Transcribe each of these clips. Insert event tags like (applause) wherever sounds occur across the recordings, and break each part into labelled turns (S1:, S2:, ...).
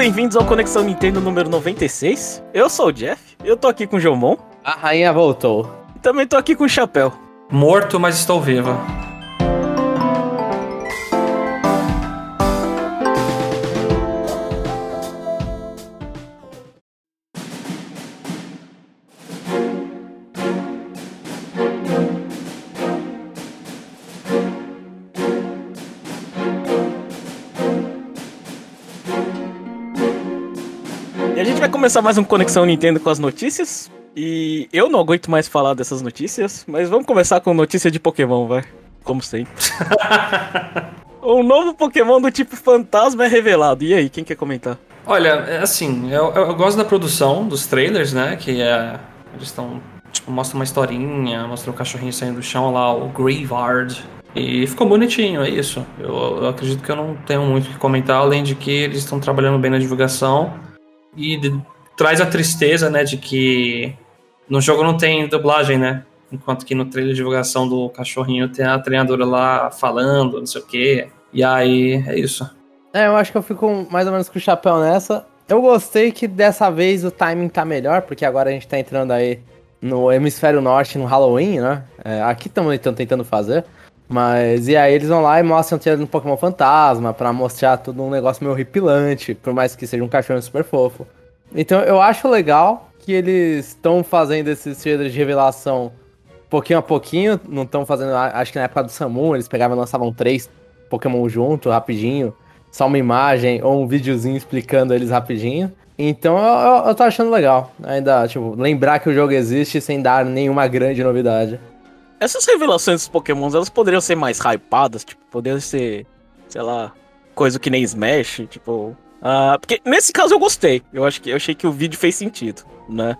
S1: bem-vindos ao Conexão Nintendo número 96. Eu sou o Jeff, eu tô aqui com o Jomon.
S2: A rainha voltou.
S1: E também tô aqui com o Chapéu.
S3: Morto, mas estou viva.
S1: Começar mais um Conexão Nintendo com as notícias. E eu não aguento mais falar dessas notícias, mas vamos começar com notícia de Pokémon, vai. Como sempre. (laughs) um novo Pokémon do tipo fantasma é revelado. E aí, quem quer comentar?
S3: Olha, é assim, eu, eu gosto da produção dos trailers, né? Que é. Eles estão. Tipo, mostra uma historinha, mostra o cachorrinho saindo do chão lá, o Graveyard. E ficou bonitinho, é isso. Eu, eu acredito que eu não tenho muito o que comentar, além de que eles estão trabalhando bem na divulgação. E de- traz a tristeza, né, de que no jogo não tem dublagem, né? Enquanto que no trailer de divulgação do cachorrinho tem a treinadora lá falando, não sei o quê. E aí, é isso.
S2: É, eu acho que eu fico mais ou menos com o chapéu nessa. Eu gostei que dessa vez o timing tá melhor, porque agora a gente tá entrando aí no hemisfério norte no Halloween, né? É, aqui também estão tentando fazer. Mas e aí eles vão lá e mostram o trailer do Pokémon Fantasma pra mostrar tudo um negócio meio horripilante, por mais que seja um cachorro super fofo. Então eu acho legal que eles estão fazendo esses trailers de revelação pouquinho a pouquinho, não estão fazendo, acho que na época do Samu eles pegavam e lançavam três Pokémon junto, rapidinho, só uma imagem ou um videozinho explicando eles rapidinho. Então eu, eu, eu tô achando legal, ainda, tipo, lembrar que o jogo existe sem dar nenhuma grande novidade.
S1: Essas revelações dos Pokémons, elas poderiam ser mais hypadas, tipo, poderiam ser, sei lá, coisa que nem Smash, tipo. Ah, porque nesse caso eu gostei. Eu acho que eu achei que o vídeo fez sentido, né?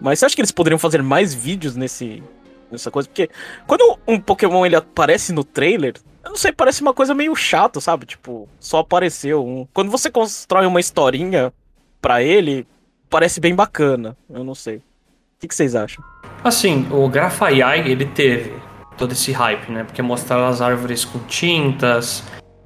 S1: Mas você acha que eles poderiam fazer mais vídeos nesse nessa coisa? Porque quando um Pokémon ele aparece no trailer, eu não sei, parece uma coisa meio chato, sabe? Tipo, só apareceu um. Quando você constrói uma historinha pra ele, parece bem bacana. Eu não sei. O que, que vocês acham?
S3: Assim, o Grafaiai, ele teve todo esse hype, né? Porque mostraram as árvores com tintas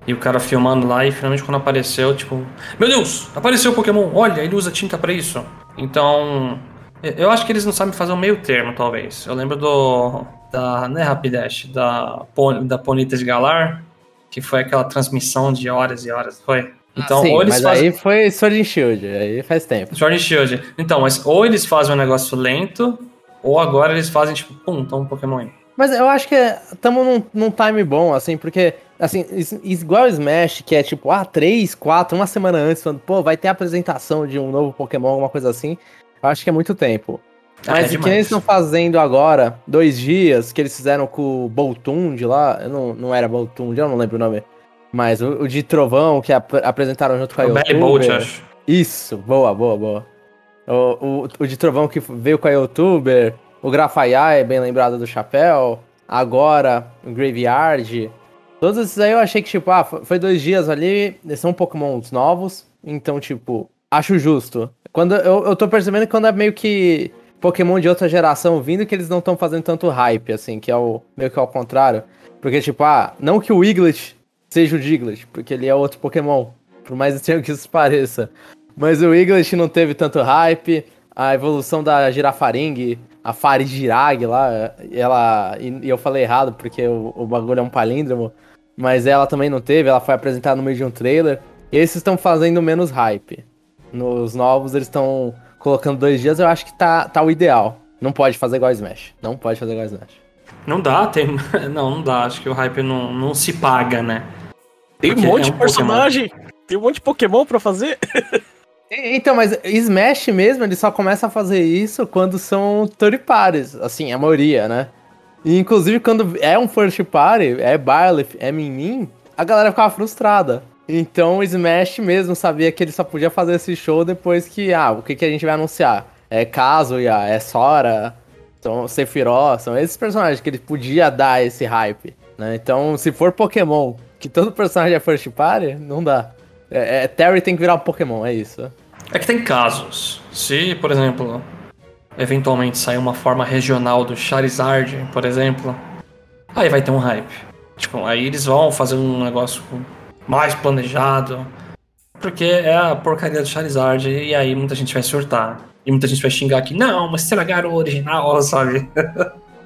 S3: e o cara filmando lá e finalmente quando apareceu, tipo, meu Deus, apareceu o Pokémon, olha, ele usa tinta pra isso. Então, eu- acho que eles não sabem fazer um meio termo, talvez. Eu lembro do da, né, Rapidash, da da Ponyta de Galar, que foi aquela transmissão de horas e horas, foi. Então,
S2: Sim,
S3: ou eles
S2: mas
S3: fazem
S2: aí foi Sword and Shield, aí faz tempo.
S3: Sword and Shield. Então, mas ou eles fazem um negócio lento, ou agora eles fazem, tipo, pum, toma um Pokémon aí.
S2: Mas eu acho que estamos num, num time bom, assim, porque, assim, igual o Smash, que é tipo, ah, três, quatro, uma semana antes, falando, pô, vai ter a apresentação de um novo Pokémon, alguma coisa assim. Eu acho que é muito tempo.
S3: Ah,
S2: Mas
S3: é
S2: o que eles estão fazendo agora, dois dias, que eles fizeram com o Boltund lá, não, não era Boltund, eu não lembro o nome. Mas o, o de Trovão, que ap- apresentaram junto com a
S3: O Belly Bolt, acho.
S2: isso, boa, boa, boa. O, o, o de Trovão que veio com a youtuber, o Grafaiai, bem lembrado do Chapéu, agora o Graveyard. Todos esses aí eu achei que, tipo, ah, foi dois dias ali, são pokémons novos, então, tipo, acho justo. Quando eu, eu tô percebendo que quando é meio que Pokémon de outra geração vindo, que eles não estão fazendo tanto hype, assim, que é o meio que ao contrário. Porque, tipo, ah, não que o Wiglet seja o Diglett, porque ele é outro Pokémon, por mais estranho que isso pareça. Mas o Wiglet não teve tanto hype, a evolução da Girafaring, a Farigirag lá, ela. E e eu falei errado porque o, o bagulho é um palíndromo, mas ela também não teve, ela foi apresentada no meio de um trailer. E esses estão fazendo menos hype. Nos novos eles estão colocando dois dias, eu acho que tá, tá o ideal. Não pode fazer igual Smash. Não pode fazer igual Smash.
S3: Não dá, tem. (laughs) Não, não dá. Acho que o hype não, não se paga, né?
S1: Tem um
S3: Porque
S1: monte
S3: é
S1: de
S3: um
S1: personagem, tem um monte de Pokémon pra fazer. (laughs)
S2: Então, mas Smash mesmo, ele só começa a fazer isso quando são third parties, assim, a maioria, né? E inclusive quando é um first party, é Byleth, é Min, a galera ficava frustrada. Então Smash mesmo sabia que ele só podia fazer esse show depois que, ah, o que, que a gente vai anunciar? É Kazuya, é Sora, são Sephiroth, são esses personagens que ele podia dar esse hype, né? Então, se for Pokémon, que todo personagem é first party, não dá. É, é, Terry tem que virar um Pokémon, é isso.
S3: É que tem casos. Se, por exemplo, eventualmente sair uma forma regional do Charizard, por exemplo, aí vai ter um hype. Tipo, aí eles vão fazer um negócio mais planejado. Porque é a porcaria do Charizard e aí muita gente vai surtar. E muita gente vai xingar aqui, não, mas estragaram o original, (laughs) sabe?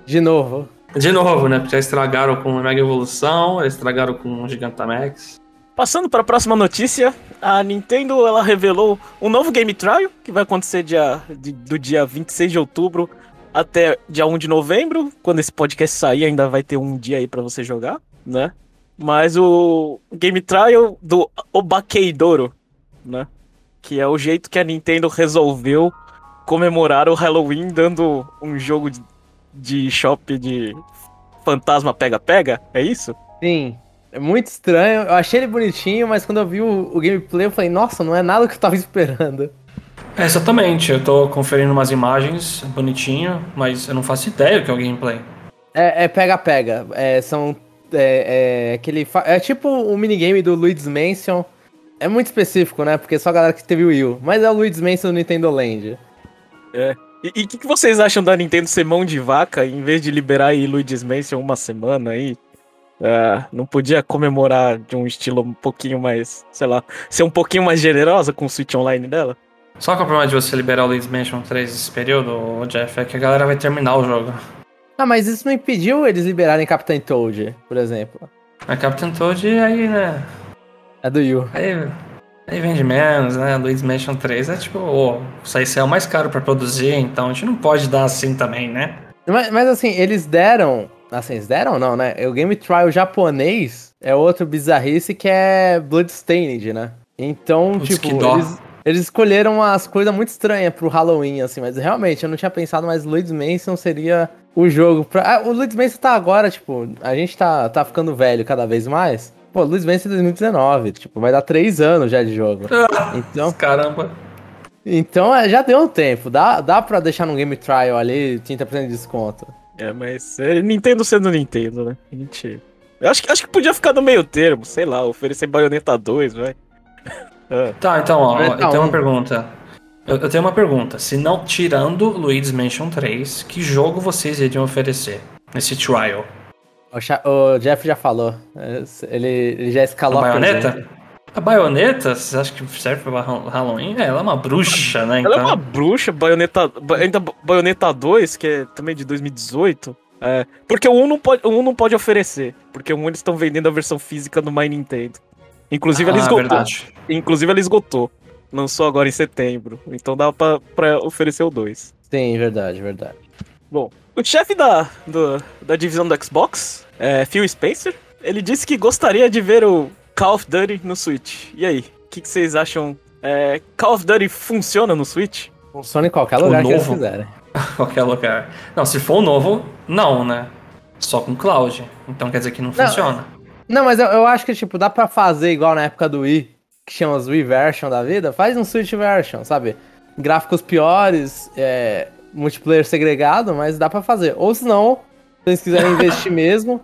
S2: De novo.
S3: De novo, né? Porque já estragaram com o Mega Evolução, estragaram com o Gigantamax.
S1: Passando para a próxima notícia, a Nintendo ela revelou um novo Game Trial que vai acontecer dia, de, do dia 26 de outubro até dia 1 de novembro. Quando esse podcast sair, ainda vai ter um dia aí para você jogar, né? Mas o Game Trial do Obakeidoro, né? Que é o jeito que a Nintendo resolveu comemorar o Halloween dando um jogo de, de shopping de fantasma pega-pega, é isso?
S2: Sim. É muito estranho. Eu achei ele bonitinho, mas quando eu vi o, o gameplay, eu falei, nossa, não é nada que eu tava (laughs) esperando.
S3: É, exatamente, eu tô conferindo umas imagens bonitinho, mas eu não faço ideia do que é o gameplay.
S2: É pega-pega. É, são. É, é, aquele, é tipo o minigame do Luigi's Mansion. É muito específico, né? Porque só a galera que teve o Wii. Mas é o Luigi's Mansion do Nintendo Land.
S1: É. E o que, que, vocês acham da Nintendo ser mão de vaca em vez de liberar aí Luigi's Mansion uma semana aí? Uh, não podia comemorar de um estilo um pouquinho mais, sei lá, ser um pouquinho mais generosa com o Switch Online dela?
S3: Só o problema de você liberar o Luigi's Mansion 3 nesse período, Jeff, é que a galera vai terminar o jogo.
S2: Ah, mas isso não impediu eles liberarem Captain Toad, por exemplo.
S3: A Captain Toad aí, né?
S2: É do Yu.
S3: Aí, aí vende menos, né? Luigi's Mansion 3 é tipo, oh, isso aí é o mais caro para produzir, então a gente não pode dar assim também, né?
S2: Mas, mas assim, eles deram Assim, eles deram não, né? O Game Trial japonês é outro bizarrice que é Bloodstained, né? Então, Putz, tipo, eles, eles escolheram as coisas muito estranhas pro Halloween, assim, mas realmente eu não tinha pensado, mas Luigi's Mansion seria o jogo pra. Ah, o Luigi's Mansion tá agora, tipo, a gente tá, tá ficando velho cada vez mais. Pô, Luigi's Mansion 2019, tipo, vai dar três anos já de jogo.
S3: Então. Caramba.
S2: Então é, já deu um tempo. Dá, dá pra deixar no Game Trial ali 30% de desconto.
S1: É, mas é Nintendo sendo Nintendo, né? A gente. Eu acho que, acho que podia ficar no meio termo, sei lá, oferecer Bayonetta 2, vai. (laughs)
S3: ah. Tá, então, ó, eu tenho uma pergunta. Eu, eu, tenho uma pergunta. Se não, tirando Luigi's Mansion 3, que jogo vocês iriam oferecer nesse trial?
S2: O, o Jeff já falou. É, ele, ele já escalou
S3: a Bayonetta? A baioneta, você acha que serve pra Halloween? É, ela é uma bruxa, né?
S1: Então... Ela é uma então. bruxa, baioneta. Ainda baioneta 2, que é também de 2018. É, porque o 1 não pode, o 1 não pode oferecer. Porque o 1 eles estão vendendo a versão física do My Nintendo. Inclusive ah, ela esgotou. Verdade. Inclusive ela esgotou. Lançou agora em setembro. Então dá pra, pra oferecer o 2.
S2: Sim, verdade, verdade.
S1: Bom, o chefe da, do, da divisão do Xbox, é, Phil Spencer, ele disse que gostaria de ver o Call of Duty no Switch. E aí, o que, que, vocês acham? É, Call of Duty funciona no Switch?
S2: Funciona em qualquer lugar que eles quiserem. (laughs)
S3: qualquer lugar. Não, se for o novo, não, né? Só com cloud. Então quer dizer que não, não funciona.
S2: Não, mas eu, eu, acho que, tipo, dá pra fazer igual na época do Wii, que chama os Wii version da vida. Faz um Switch version, sabe? Gráficos piores, é, multiplayer segregado, mas dá pra fazer. Ou se não, se eles quiserem (laughs) investir mesmo,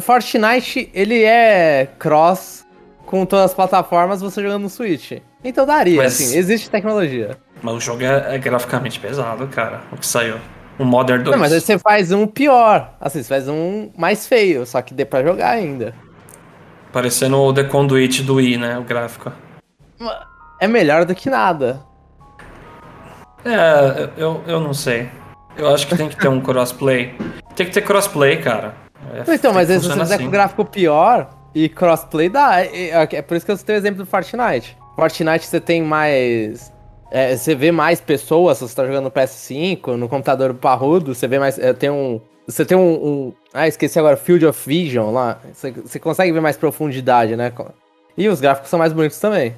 S2: Fortnite, ele é cross com todas as plataformas, você jogando no Switch. Então daria, mas, assim, existe tecnologia.
S3: Mas o jogo é, é, graficamente pesado, cara, o que saiu. O Modern 2.
S2: Não, mas aí você faz um pior. Assim, você faz um mais feio, só que dê pra jogar ainda.
S3: Parecendo o The Conduit do Wii, né, o gráfico.
S2: É melhor do que nada.
S3: É, eu, eu não sei. Eu acho que tem que ter um (laughs) crossplay. Tem que ter crossplay, cara.
S2: É, então, mas se você fizer assim. com gráfico pior e crossplay dá. É, é, é, por isso que eu citei o exemplo do Fortnite. Fortnite você tem mais. É, você vê mais pessoas, se você tá jogando no PS5, no computador parrudo, você vê mais. É, tem um. Você tem um, um, Ah, esqueci agora, Field of Vision lá. Você, você consegue ver mais profundidade, né? E os gráficos são mais bonitos também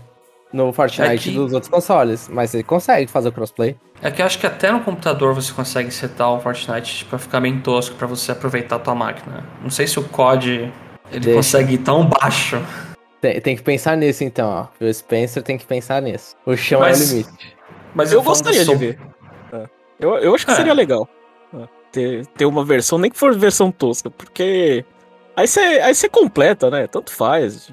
S2: no Fortnite é que... dos outros consoles, mas ele consegue fazer o crossplay.
S3: É que eu acho que até no computador você consegue setar o Fortnite para ficar bem tosco para você aproveitar a tua máquina. Não sei se o COD ele Deixa. consegue ir tão baixo.
S2: Tem, tem, que pensar nisso então, ó. O Spencer tem que pensar nisso. O chão mas, é o limite.
S1: Mas eu, eu gostaria de ver. É. Eu, eu acho que é. seria legal. É. Ter, ter uma versão, nem que for versão tosca, porque aí você aí completa, né? Tanto faz.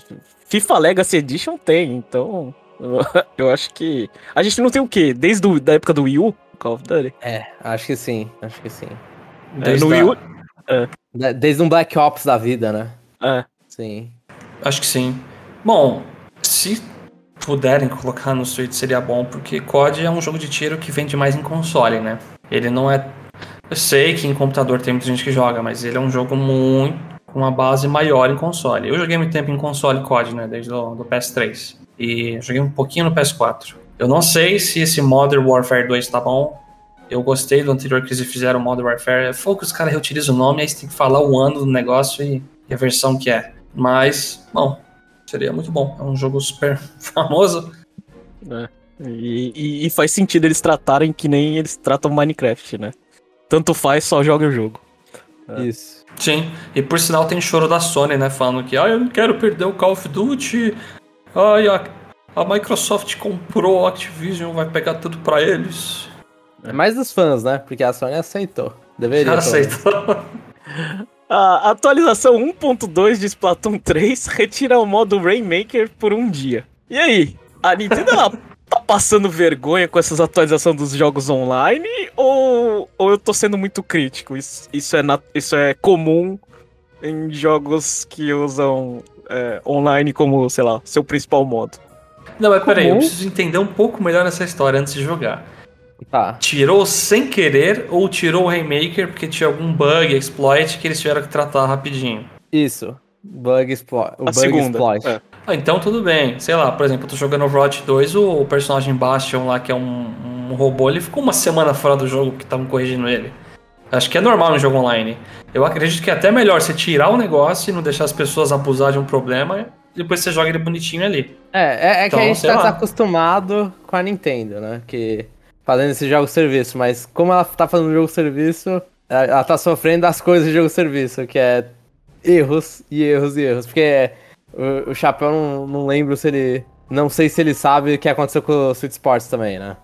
S1: FIFA Legacy Edition tem, então (laughs) Eu acho que. A gente não tem o quê? Desde a da época do Wii U? Call of Duty?
S2: É, acho que sim. Acho que sim.
S1: Desde no Wii U.
S2: É. Desde um Black Ops da vida, né?
S1: É.
S2: Sim.
S3: Acho que sim. Bom, se puderem colocar no Switch seria bom, porque COD é um jogo de tiro que vende mais em console, né? Ele não é. Eu sei que em computador tem muita gente que joga, mas ele é um jogo muito. com uma base maior em console. Eu joguei muito tempo em console COD, né? Desde o do PS3. E joguei um pouquinho no PS4. Eu não sei se esse Modern Warfare 2 tá bom. Eu gostei do anterior que eles fizeram, Modern Warfare. Foi que os caras reutilizam o nome, aí você tem que falar o ano do negócio e, e a versão que é. Mas, bom, seria muito bom. É um jogo super (laughs) famoso.
S1: É. E, e, e, faz sentido eles tratarem que nem eles tratam Minecraft, né? Tanto faz, só joga o jogo.
S2: É. Isso.
S3: Sim, e por sinal tem choro da Sony, né? Falando que, ah, eu não quero perder o Call of Duty. Ai, a, a Microsoft comprou a Activision, vai pegar tudo pra eles.
S2: É mais dos fãs, né? Porque a Sony aceitou. Deveria. Já
S3: aceitou. (laughs)
S1: A atualização 1.2 de Splatoon 3 (laughs) retira o modo Rainmaker por um dia. E aí? A Nintendo ela (laughs) tá passando vergonha com essas atualizações dos jogos online? Ou, ou eu tô sendo muito crítico? Isso, isso, é, isso é comum em jogos que usam é, online como, sei lá, seu principal modo.
S3: Não, mas peraí, eu preciso entender um pouco melhor essa história antes de jogar.
S2: Tá.
S3: Tirou sem querer ou tirou o Remaker porque tinha algum bug, exploit que eles tiveram que tratar rapidinho?
S2: Isso. Bug exploit. O
S1: A
S2: bug
S1: segunda.
S2: exploit.
S1: É.
S3: Ah, então tudo bem. Sei lá, por exemplo, eu tô jogando Overwatch 2, o, o personagem Bastion lá, que é um, um, robô, ele ficou uma semana fora do jogo porque estavam corrigindo ele. Acho que é normal no jogo online. Eu acredito que é até melhor você tirar o negócio e não deixar as pessoas abusar de um problema e depois você joga ele bonitinho ali.
S2: É, é, é
S3: Então,
S2: que a gente
S3: sei
S2: tá
S3: lá.
S2: desacostumado com a Nintendo, né? Que fazendo esse jogo serviço, mas como ela tá fazendo jogo serviço, ela tá sofrendo das coisas de jogo serviço, que é erros e erros e erros. Porque o, o Chapéu não, não lembro se ele. Não sei se ele sabe o que aconteceu com o Sweet Sports também, né?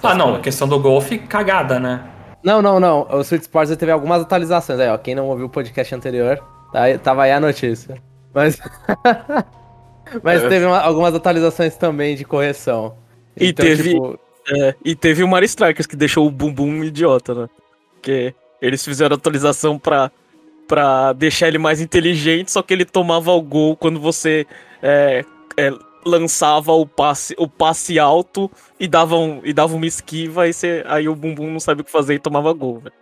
S3: Ah, não, a questão do golfe, cagada, né?
S2: Não, não, não. O Sweet Sports teve algumas atualizações. Aí, ó, quem não ouviu o podcast anterior, tá tava aí a notícia. Mas. (laughs) Mas
S1: É.
S2: teve uma- algumas atualizações também de correção.
S1: E teve-
S2: tipo,
S1: É, e teve o Mario Strikers que deixou o bumbum idiota, né? Porque eles fizeram atualização pra, pra deixar ele mais inteligente, só que ele tomava o gol quando você é, é, lançava o passe, o passe alto e dava, um, e dava uma esquiva, aí, você, aí o bumbum não sabia o que fazer e tomava gol, velho.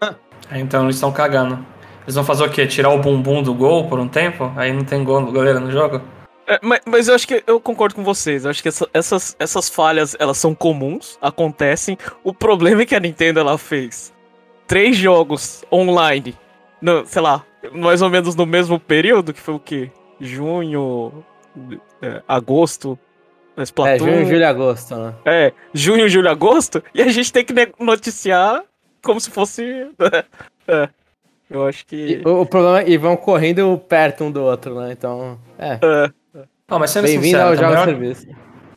S1: (laughs)
S3: Então eles estão cagando. Eles vão fazer o quê? Tirar o bumbum do gol por um tempo? Aí não tem gol, goleiro no jogo?
S1: É, mas, mas eu acho que eu concordo com vocês. Eu acho que essa- essas, essas falhas elas são comuns, acontecem. O problema é que a Nintendo ela fez três jogos online, no, sei lá, mais ou menos no mesmo período, que foi o quê? Junho, é, agosto,
S2: é,
S1: Splatoon.
S2: junho, julho e agosto, né?
S1: É, junho, julho, agosto, e a gente tem que noticiar como se fosse. (laughs) é, eu acho que.
S2: E, o, o problema é e vão correndo perto um do outro, né? Então, é.
S1: é,
S3: Ah, mas sendo
S2: Bem-vindo
S3: sincero,
S2: ao
S3: tá
S2: jogo
S3: melhor...
S2: serviço.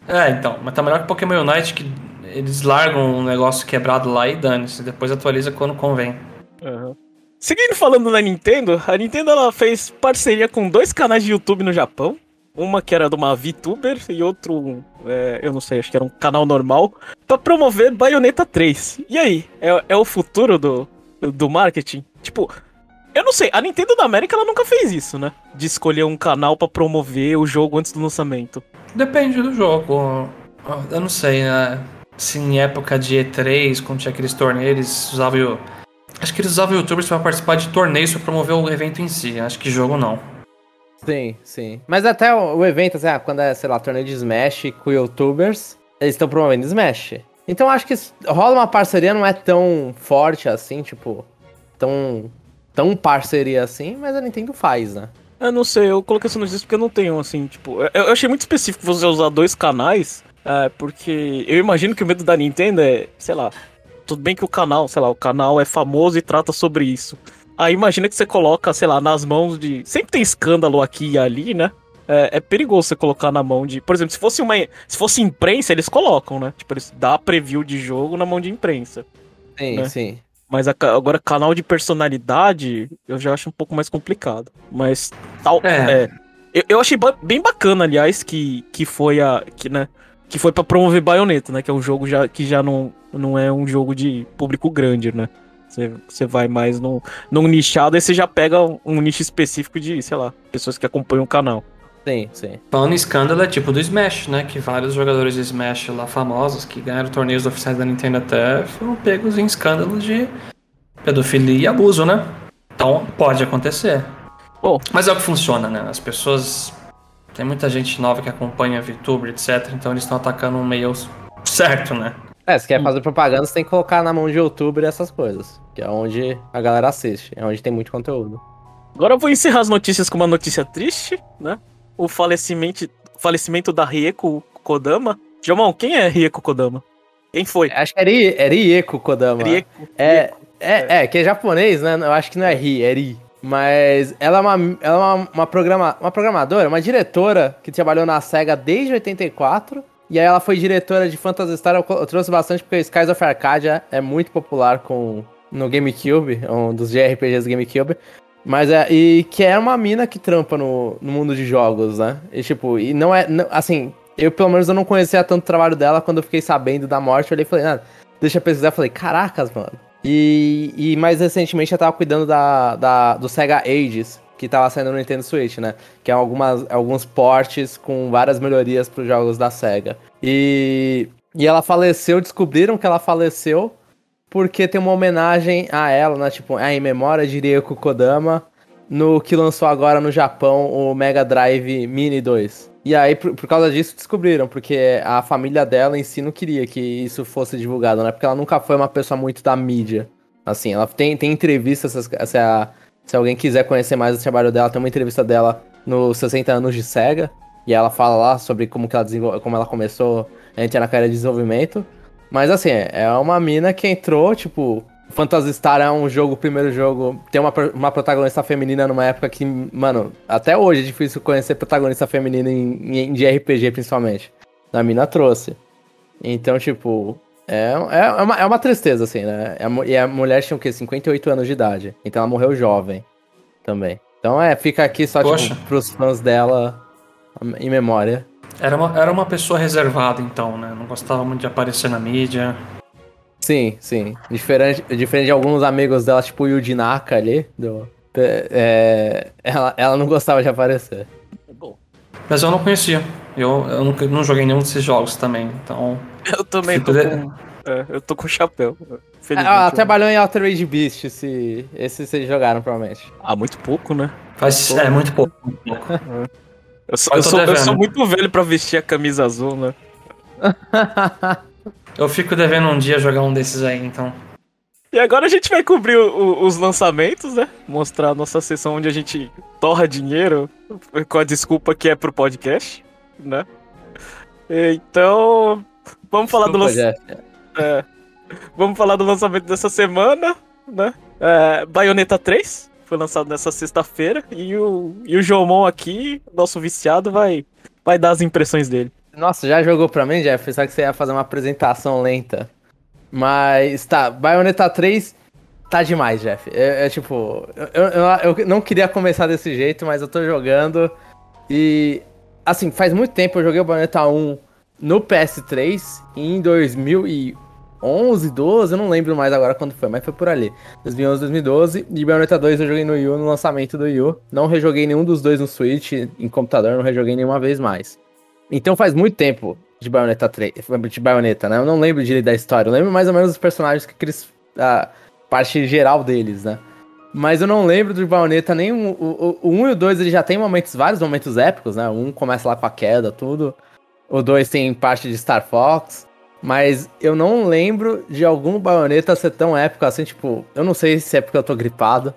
S3: É, então, mas tá melhor que Pokémon Unite que eles largam um negócio quebrado lá e dane-se. Depois atualiza quando convém.
S1: Aham. Seguindo falando da Nintendo, a Nintendo ela fez parceria com dois canais de YouTube no Japão. Uma que era de uma VTuber e outro, é, eu não sei, acho que era um canal normal, pra promover Bayonetta 3. E aí, é, é o futuro do, do marketing? Tipo, eu não sei, a Nintendo da América ela nunca fez isso, né? De escolher um canal pra promover o jogo antes do lançamento.
S3: Depende do jogo. Eu não sei, né? Se em época de E3, quando tinha aqueles torneios, eles usavam. Acho que eles usavam youtubers pra participar de torneios pra promover o evento em si. Acho que jogo não.
S2: Sim, sim. Mas até o, o evento, assim, ah, quando é, sei lá, torneio de Smash com youtubers, eles estão promovendo Smash. Então acho que rola uma parceria, não é tão forte assim, tipo, tão, tão parceria assim, mas a Nintendo faz, né?
S1: Eu não sei, eu coloquei essa notícia porque eu não tenho, assim, tipo. Eu, eu achei muito específico você usar dois canais, é, porque eu imagino que o medo da Nintendo é, sei lá. Tudo bem que o canal, sei lá, o canal é famoso e trata sobre isso. Aí imagina que você coloca, sei lá, nas mãos de. Sempre tem escândalo aqui e ali, né? É, é perigoso você colocar na mão de. Por exemplo, se fosse uma. Se fosse imprensa, eles colocam, né? Tipo, eles dão preview de jogo na mão de imprensa.
S2: Sim,
S1: Né?
S2: sim.
S1: Mas a agora, canal de personalidade, eu já acho um pouco mais complicado. Mas tal.
S3: É.
S1: É. Eu, eu achei ba- bem bacana, aliás, que, que foi a. Que, né, que foi pra promover Bayonetta, né? Que é um jogo já, que já não, não é um jogo de público grande, né? Você, você vai mais num, num nichado, aí você já pega um, um nicho específico de, sei lá, pessoas que acompanham o canal.
S2: Sim, sim.
S3: Falando em escândalo, é tipo do Smash, né? Que vários jogadores de Smash lá famosos, que ganharam torneios oficiais da Nintendo até, foram pegos em escândalos de pedofilia e abuso, né? Então, pode acontecer.
S1: Bom,
S3: Mas é o que funciona, né? As pessoas. Tem muita gente nova que acompanha VTuber, etc. Então eles estão atacando um meio certo, né?
S2: É, se quer fazer propaganda, você tem que colocar na mão de youtuber essas coisas. Que é onde a galera assiste, é onde tem muito conteúdo.
S1: agora eu vou encerrar as notícias com uma notícia triste, né? O falecimento, falecimento da Rieko Kodama. Jomon, quem é Rieko Kodama? Quem foi?
S2: Acho que era, I, era Ieko Kodama.
S1: Rieko.
S2: É, é, é, que é japonês, né? Eu acho que não é Ri, é Ri. Mas ela é, uma, ela é uma, uma, programa, uma programadora, uma diretora que trabalhou na SEGA desde 84. E aí ela foi diretora de Phantasy Star. Eu, eu trouxe bastante porque Skies of Arcadia é muito popular com, no GameCube, é um dos JRPGs do GameCube. Mas é. E que é uma mina que trampa no, no mundo de jogos, né? E tipo, e não é. não- assim, eu pelo menos eu não conhecia tanto o trabalho dela quando eu fiquei sabendo da morte. Eu olhei e falei, ah, deixa eu pesquisar. Eu falei, caracas, mano. E, e mais recentemente eu tava cuidando da, da, do Sega Ages, que tava saindo no Nintendo Switch, né? Que é algumas, alguns portes com várias melhorias pros jogos da Sega. E, e ela faleceu, descobriram que ela faleceu porque tem uma homenagem a ela, né? Tipo, ah, em memória de Rieko Kodama, no que lançou agora no Japão o Mega Drive Mini 2. E aí, por, por causa disso, descobriram, porque a família dela em si não queria que isso fosse divulgado, né? Porque ela nunca foi uma pessoa muito da mídia. Assim, ela tem, tem entrevistas, se, se, a- se alguém quiser conhecer mais o trabalho dela, tem uma entrevista dela no 60 anos de SEGA. E ela fala lá sobre como, que ela, desenvol- como ela começou a entrar na carreira de desenvolvimento. Mas assim, é uma mina que entrou, tipo. Phantasy Star é um jogo, primeiro jogo. Tem uma, uma protagonista feminina numa época que, mano, até hoje é difícil conhecer protagonista feminina em, em de RPG, principalmente. A mina trouxe. Então, tipo. É, é, é, uma, é uma tristeza, assim, né? É E a mulher tinha o quê? 58 anos de idade. Então ela morreu jovem também. Então é, fica aqui só,
S3: Poxa.
S2: tipo, pros fãs dela em memória.
S3: Era uma, era uma pessoa reservada, então, né? Não gostava muito de aparecer na mídia.
S2: Sim, sim. Diferente, diferente de alguns amigos dela, tipo o Yuji Naka ali. Do, é, ela, ela não gostava de aparecer.
S3: Mas eu não conhecia. Eu, eu nunca, não joguei nenhum desses jogos também. Então. (laughs)
S1: eu também tô
S3: Fico
S1: com. É, eu tô com chapéu.
S2: Ela
S1: eu-
S2: trabalhou em Alter Age Beast, se, esse vocês jogaram, provavelmente.
S1: Ah, muito pouco, né?
S3: Faz. É, muito pouco. Muito (laughs) pouco.
S1: Eu sou,
S3: Eu
S1: eu sou, eu sou muito velho pra vestir a camisa azul, né? (laughs)
S3: Eu fico devendo um dia jogar um desses aí, então.
S1: E agora a gente vai cobrir o- o- os lançamentos, né? Mostrar a nossa sessão onde a gente torra dinheiro com a desculpa que é pro podcast, né? Então, vamos falar do
S2: Desculpa,
S1: lançamento.
S2: Jeff.
S1: Vamos falar do lançamento dessa semana, né? É, Bayonetta 3 foi lançado nessa sexta-feira e o, e o Jomon aqui, nosso viciado, vai, vai dar as impressões dele.
S2: Nossa, já jogou pra mim, Jeff? Pensava que você ia fazer uma apresentação lenta. Mas tá, Bayonetta 3 tá demais, Jeff. É, é tipo, eu, eu, eu não queria começar desse jeito, mas eu tô jogando. E assim, faz muito tempo eu joguei o Bayonetta 1 no PS3 em 2011, 12, eu não lembro mais agora quando foi, mas foi por ali. 2011, 2012. E Bayonetta 2 eu joguei no Wii U, no lançamento do Wii U. Não rejoguei nenhum dos dois no Switch, em computador, não rejoguei nenhuma vez mais. Então faz muito tempo de Bayonetta 3, de Bayonetta, né? Eu não lembro direito da história. Eu lembro mais ou menos dos personagens que eles. A parte geral deles, né? Mas eu não lembro do Bayonetta nem o, o, o 1 e o 2 ele já tem momentos, vários momentos épicos, né? O 1 começa lá com a queda, tudo. O 2 tem parte de Star Fox. Mas eu não lembro de algum Bayonetta ser tão épico assim, tipo, eu não sei se é porque eu tô gripado.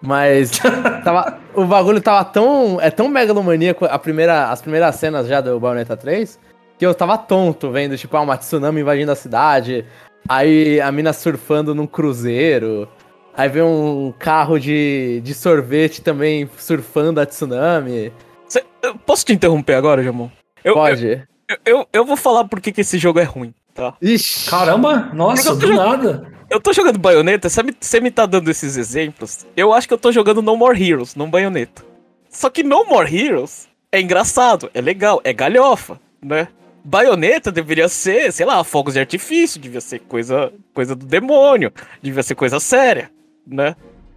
S2: Mas (laughs) tava, o bagulho tava tão. É tão megalomaníaco a primeira, as primeiras cenas já do Bayonetta 3 que eu tava tonto vendo, tipo, ah, uma tsunami invadindo a cidade. Aí a mina surfando num cruzeiro. Aí vem um carro de, de sorvete também surfando a tsunami.
S1: Cê- posso te interromper agora, Jomon? Eu,
S2: Pode.
S1: Eu, eu, eu vou falar por que que esse jogo é ruim, tá?
S2: Ixi.
S3: Caramba! Nossa, do
S1: tô
S3: nada.
S1: Eu tô jogando Bayonetta, você me, você me tá dando esses exemplos. Eu acho que eu tô jogando No More Heroes, não Bayonetta. Só que No More Heroes é engraçado, é legal, é galhofa, né? Bayonetta deveria ser, sei lá, fogos de artifício, devia ser coisa, coisa do demônio, devia ser coisa séria, né?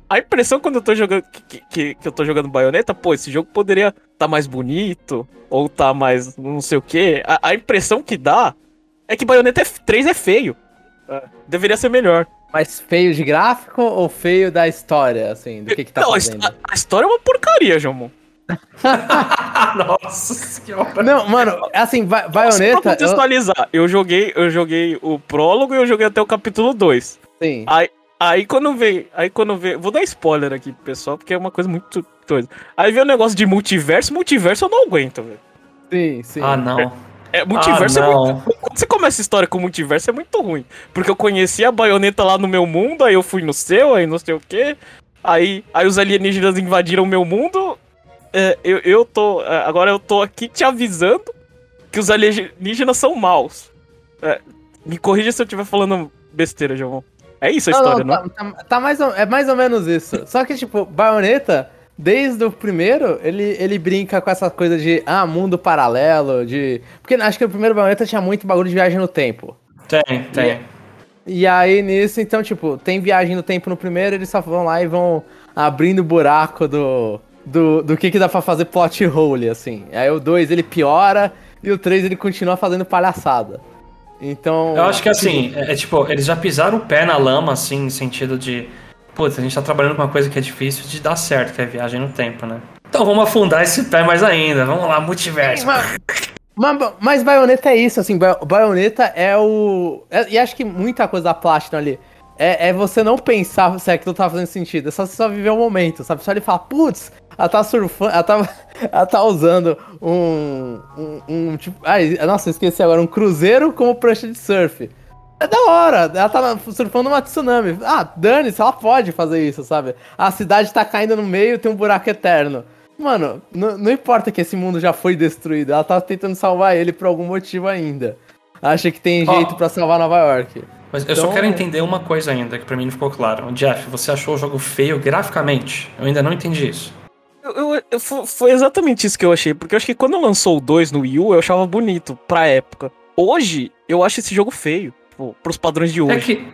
S1: A impressão quando eu tô jogando que, que, que eu tô jogando Bayonetta, pô, esse jogo poderia tá mais bonito, ou tá mais não sei o quê. A, a impressão que dá é que Bayonetta 3 é feio. É, deveria ser melhor.
S2: Mas feio de gráfico ou feio da história, assim, do que que tá
S1: não, a,
S2: fazendo?
S1: his- a história é uma porcaria, Jomon. (laughs)
S3: Nossa senhora.
S2: Não, mano, assim, Ba-
S1: Só pra
S2: eu-
S1: contextualizar, eu... joguei, eu joguei o prólogo e eu joguei até o capítulo 2.
S2: Sim.
S1: Aí, aí quando vem. Aí quando vem. Vou dar spoiler aqui pro pessoal, porque é uma coisa muito doida. Aí vem o negócio de multiverso, multiverso eu não aguento, velho.
S2: Sim, sim.
S3: Ah, não.
S1: É, multiverso
S3: Ah,
S1: é
S3: não.
S1: muito. Quando você começa a história com multiverso é muito ruim. Porque eu conheci a baioneta lá no meu mundo, aí eu fui no seu, aí não sei o quê. Aí, aí os alienígenas invadiram o meu mundo. É, eu, eu tô. é, Agora eu tô aqui te avisando que os alienígenas são maus. É, me corrija se eu estiver falando besteira, João. É isso a
S2: Não,
S1: história,
S2: não,
S1: não?
S2: tá, tá- tá mais ou, é mais ou menos isso. (laughs) Só que, tipo, Bayonetta, desde o primeiro, ele, ele brinca com essa coisa de, ah, mundo paralelo, de... Porque acho que o primeiro Bayonetta tinha muito bagulho de viagem no tempo.
S3: Tem, tem.
S2: E aí, nisso, então, tipo, tem viagem no tempo no primeiro, eles só vão lá e vão abrindo o buraco do... Do, do que que dá pra fazer plot hole, assim. Aí o 2 ele piora e o 3 ele continua fazendo palhaçada. Então...
S3: Eu acho que assim, é, é tipo, eles já pisaram o pé na lama, assim, no sentido de. Putz, a gente tá trabalhando com uma coisa que é difícil de dar certo, que é viagem no tempo, né? Então vamos afundar esse pé mais ainda. Vamos lá, multiverso.
S2: Mas, mas, mas Bayonetta é isso, assim, Ba- Bayonetta é o. é- e acho que muita coisa da Platinum ali é, é você não pensar se aquilo tá fazendo sentido, é só você só viver o momento, sabe? Só ele fala, putz, ela tá surfando, ela tá, (laughs) ela tá usando um, um, um, tipo. Ai, nossa, eu esqueci agora, um cruzeiro como prancha de surf. É da hora, ela tá surfando uma tsunami. Ah, dane-se, ela pode fazer isso, sabe? A cidade tá caindo no meio tem um buraco eterno. Mano, não, importa que esse mundo já foi destruído, ela tá tentando salvar ele por algum motivo ainda. Acha que tem jeito pra salvar Nova York.
S3: Mas eu só
S2: Então-
S3: quero entender uma coisa ainda, que pra mim não ficou claro. Jeff, você achou o jogo feio graficamente? Eu ainda não entendi isso.
S1: Eu, eu- eu- fo- foi exatamente isso que eu achei, porque eu acho que quando lançou o 2 no Wii U, eu achava bonito pra época. Hoje, eu acho esse jogo feio, tipo, pros padrões de hoje.
S3: É que.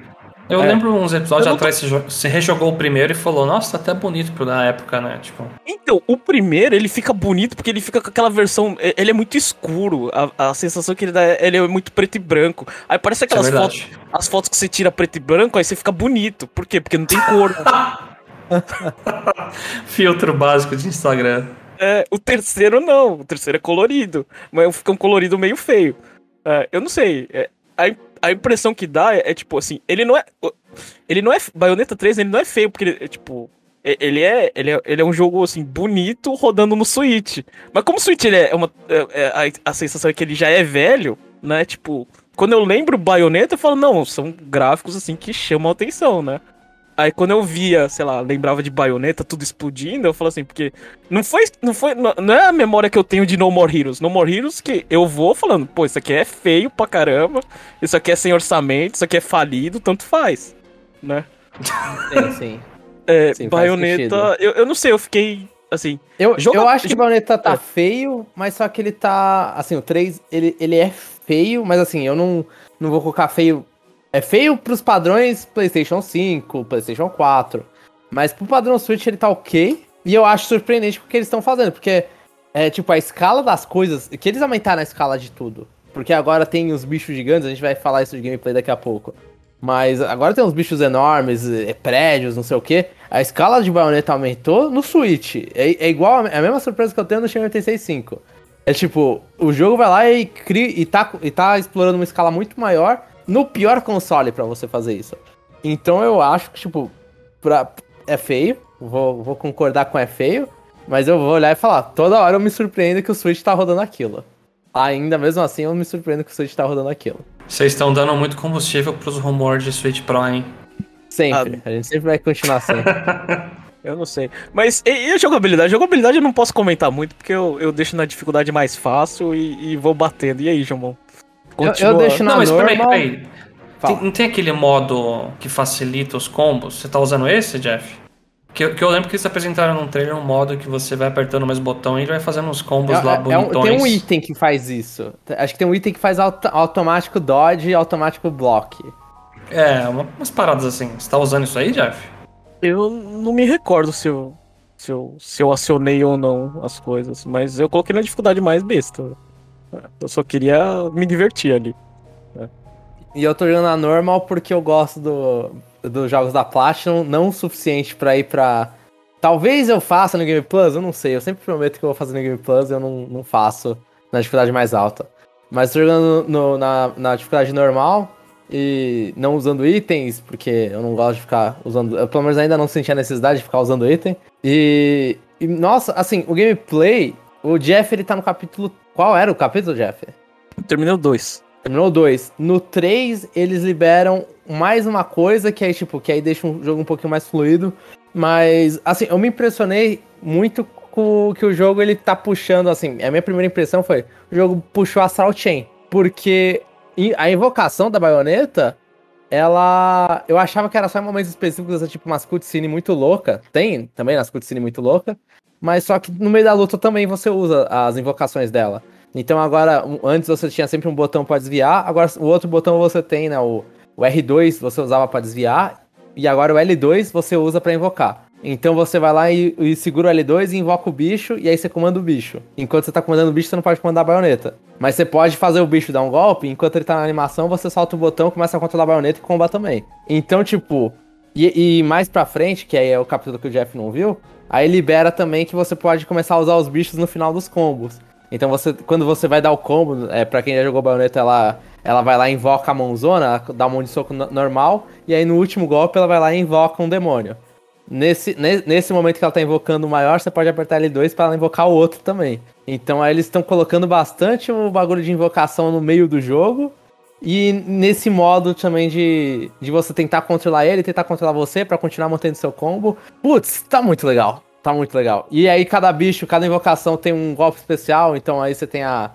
S3: Eu
S1: É.
S3: lembro uns episódios
S1: tô-
S3: atrás, você, jo- você rejogou o primeiro e falou, nossa, tá até bonito pra época, né? Tipo.
S1: Então, o primeiro, ele fica bonito porque ele fica com aquela versão. Ele é muito escuro. A, a sensação que ele dá, é- ele é muito preto e branco. Aí parece
S3: é
S1: aquelas
S3: verdade.
S1: fotos. As fotos que você tira preto e branco, aí você fica bonito. Por quê? Porque não tem cor. (laughs)
S3: Filtro básico de Instagram.
S1: É, o terceiro não. O terceiro é colorido. Mas fica um colorido meio feio. É, eu não sei. é, a, im- a impressão que dá é, é, tipo assim, ele não é. Ele não é. Bayonetta 3, ele não é feio, porque ele é tipo. Ele é, ele, é, ele é um jogo assim, bonito rodando no Switch. Mas como o Switch ele é uma. é- é- a, a sensação é que ele já é velho, né? Tipo, quando eu lembro Bayonetta, eu falo, não, são gráficos assim que chamam a atenção, né? Aí quando eu via, sei lá, lembrava de baioneta, tudo explodindo, eu falo assim, porque não foi, não foi, não não é a memória que eu tenho de No More Heroes. No More Heroes que eu vou falando, pô, isso aqui é feio pra caramba, isso aqui é sem orçamento, isso aqui é falido, tanto faz, né?
S2: Sim, sim. (laughs)
S1: É,
S2: Sim,
S1: baioneta, eu, eu não sei, eu fiquei, assim,
S2: Eu,
S1: Joga-
S2: eu acho que o Bayonetta tá
S1: É.
S2: feio, mas só que ele tá. Assim, o 3, ele, ele é feio, mas assim, eu não, não vou colocar feio. É feio pros padrões PlayStation 5, PlayStation 4. Mas pro padrão Switch ele tá ok. E eu acho surpreendente o que eles estão fazendo, porque é tipo a escala das coisas. Que eles aumentaram a escala de tudo. Porque agora tem os bichos gigantes, a gente vai falar isso de gameplay daqui a pouco. Mas agora tem uns bichos enormes, é, prédios, não sei o que. A escala de baioneta aumentou no Switch. É, é igual, é a mesma surpresa que eu tenho no Shin 86.5. É tipo, o jogo vai lá e, cria, e, tá, e tá explorando uma escala muito maior no pior console pra você fazer isso. Então eu acho que, tipo, pra, é feio. Vou, vou concordar com é feio. Mas eu vou olhar e falar, toda hora eu me surpreendo que o Switch tá rodando aquilo. Ainda mesmo assim eu me surpreendo que o Switch tá rodando aquilo.
S3: Vocês estão dando muito combustível pros rumores de Switch Pro, hein?
S2: Sempre.
S1: Ah.
S2: A gente sempre vai continuar assim. (laughs)
S1: eu não sei. Mas e, e a jogabilidade? Jogabilidade eu não posso comentar muito, porque eu, eu deixo na dificuldade mais fácil e, e vou batendo. E aí, João?
S2: Eu, eu deixo na
S3: não, mas peraí, peraí. Tem- não tem aquele modo que facilita os combos? Você tá usando esse, Jeff? Que, eu- que eu lembro que eles apresentaram num trailer um modo que você vai apertando mais botão e ele vai fazendo uns combos
S2: É-
S3: lá
S2: é- é
S3: bonitões.
S2: tem um item que faz isso. Acho que tem um item que faz auto- automático dodge e automático block.
S3: É, uma- umas paradas assim. Você tá usando isso aí, Jeff?
S1: Eu não me recordo se eu. se eu, se eu acionei ou não as coisas. Mas eu coloquei na dificuldade mais besta. Eu só queria me divertir ali.
S2: E eu tô jogando na normal porque eu gosto do, dos jogos da Platinum, não o suficiente pra ir pra. Talvez eu faça no Game Plus, eu não sei. Eu sempre prometo que eu vou fazer no Game Plus, eu não, não faço na dificuldade mais alta. Mas tô jogando no, na, na dificuldade normal e não usando itens, porque eu não gosto de ficar usando. Eu pelo menos ainda não senti a necessidade de ficar usando item. E, e nossa, assim, o gameplay, o Jeff ele tá no capítulo. Qual era o capítulo, Jeff?
S1: Terminei o 2.
S2: Terminou dois. No 3, eles liberam mais uma coisa que aí, tipo, que aí deixa um jogo um pouquinho mais fluido. Mas, assim, eu me impressionei muito com que o jogo ele tá puxando, assim, a minha primeira impressão foi, o jogo puxou Astral Chain. Porque a invocação da baioneta, ela. Eu achava que era só em momentos específicos, tipo umas cutscene muito louca. Tem também nas cutscene muito louca. Mas só que no meio da luta também você usa as invocações dela. Então agora, antes você tinha sempre um botão para desviar, agora o outro botão você tem, né? O, o R2 você usava para desviar, e agora o L2 você usa para invocar. Então você vai lá e, e, segura o L2 e invoca o bicho, e aí você comanda o bicho. Enquanto você tá comandando o bicho, você não pode comandar a baioneta. Mas você pode fazer o bicho dar um golpe, enquanto ele tá na animação, você solta o botão, começa a controlar a baioneta e comba também. Então, tipo, e, e, mais pra frente, que aí é o capítulo que o Jeff não viu, aí libera também que você pode começar a usar os bichos no final dos combos. Então você, quando você vai dar o combo, é, pra quem já jogou baioneta, ela, ela vai lá e invoca a mãozona, dá um monte de soco normal, e aí no último golpe ela vai lá e invoca um demônio. Nesse, nesse momento que ela tá invocando o maior, você pode apertar L2 para ela invocar o outro também. Então aí eles estão colocando bastante o bagulho de invocação no meio do jogo. E nesse modo também de, de você tentar controlar ele, tentar controlar você para continuar mantendo seu combo. Putz, tá muito legal. Tá muito legal. E aí cada bicho, cada invocação tem um golpe especial, então aí você tem a,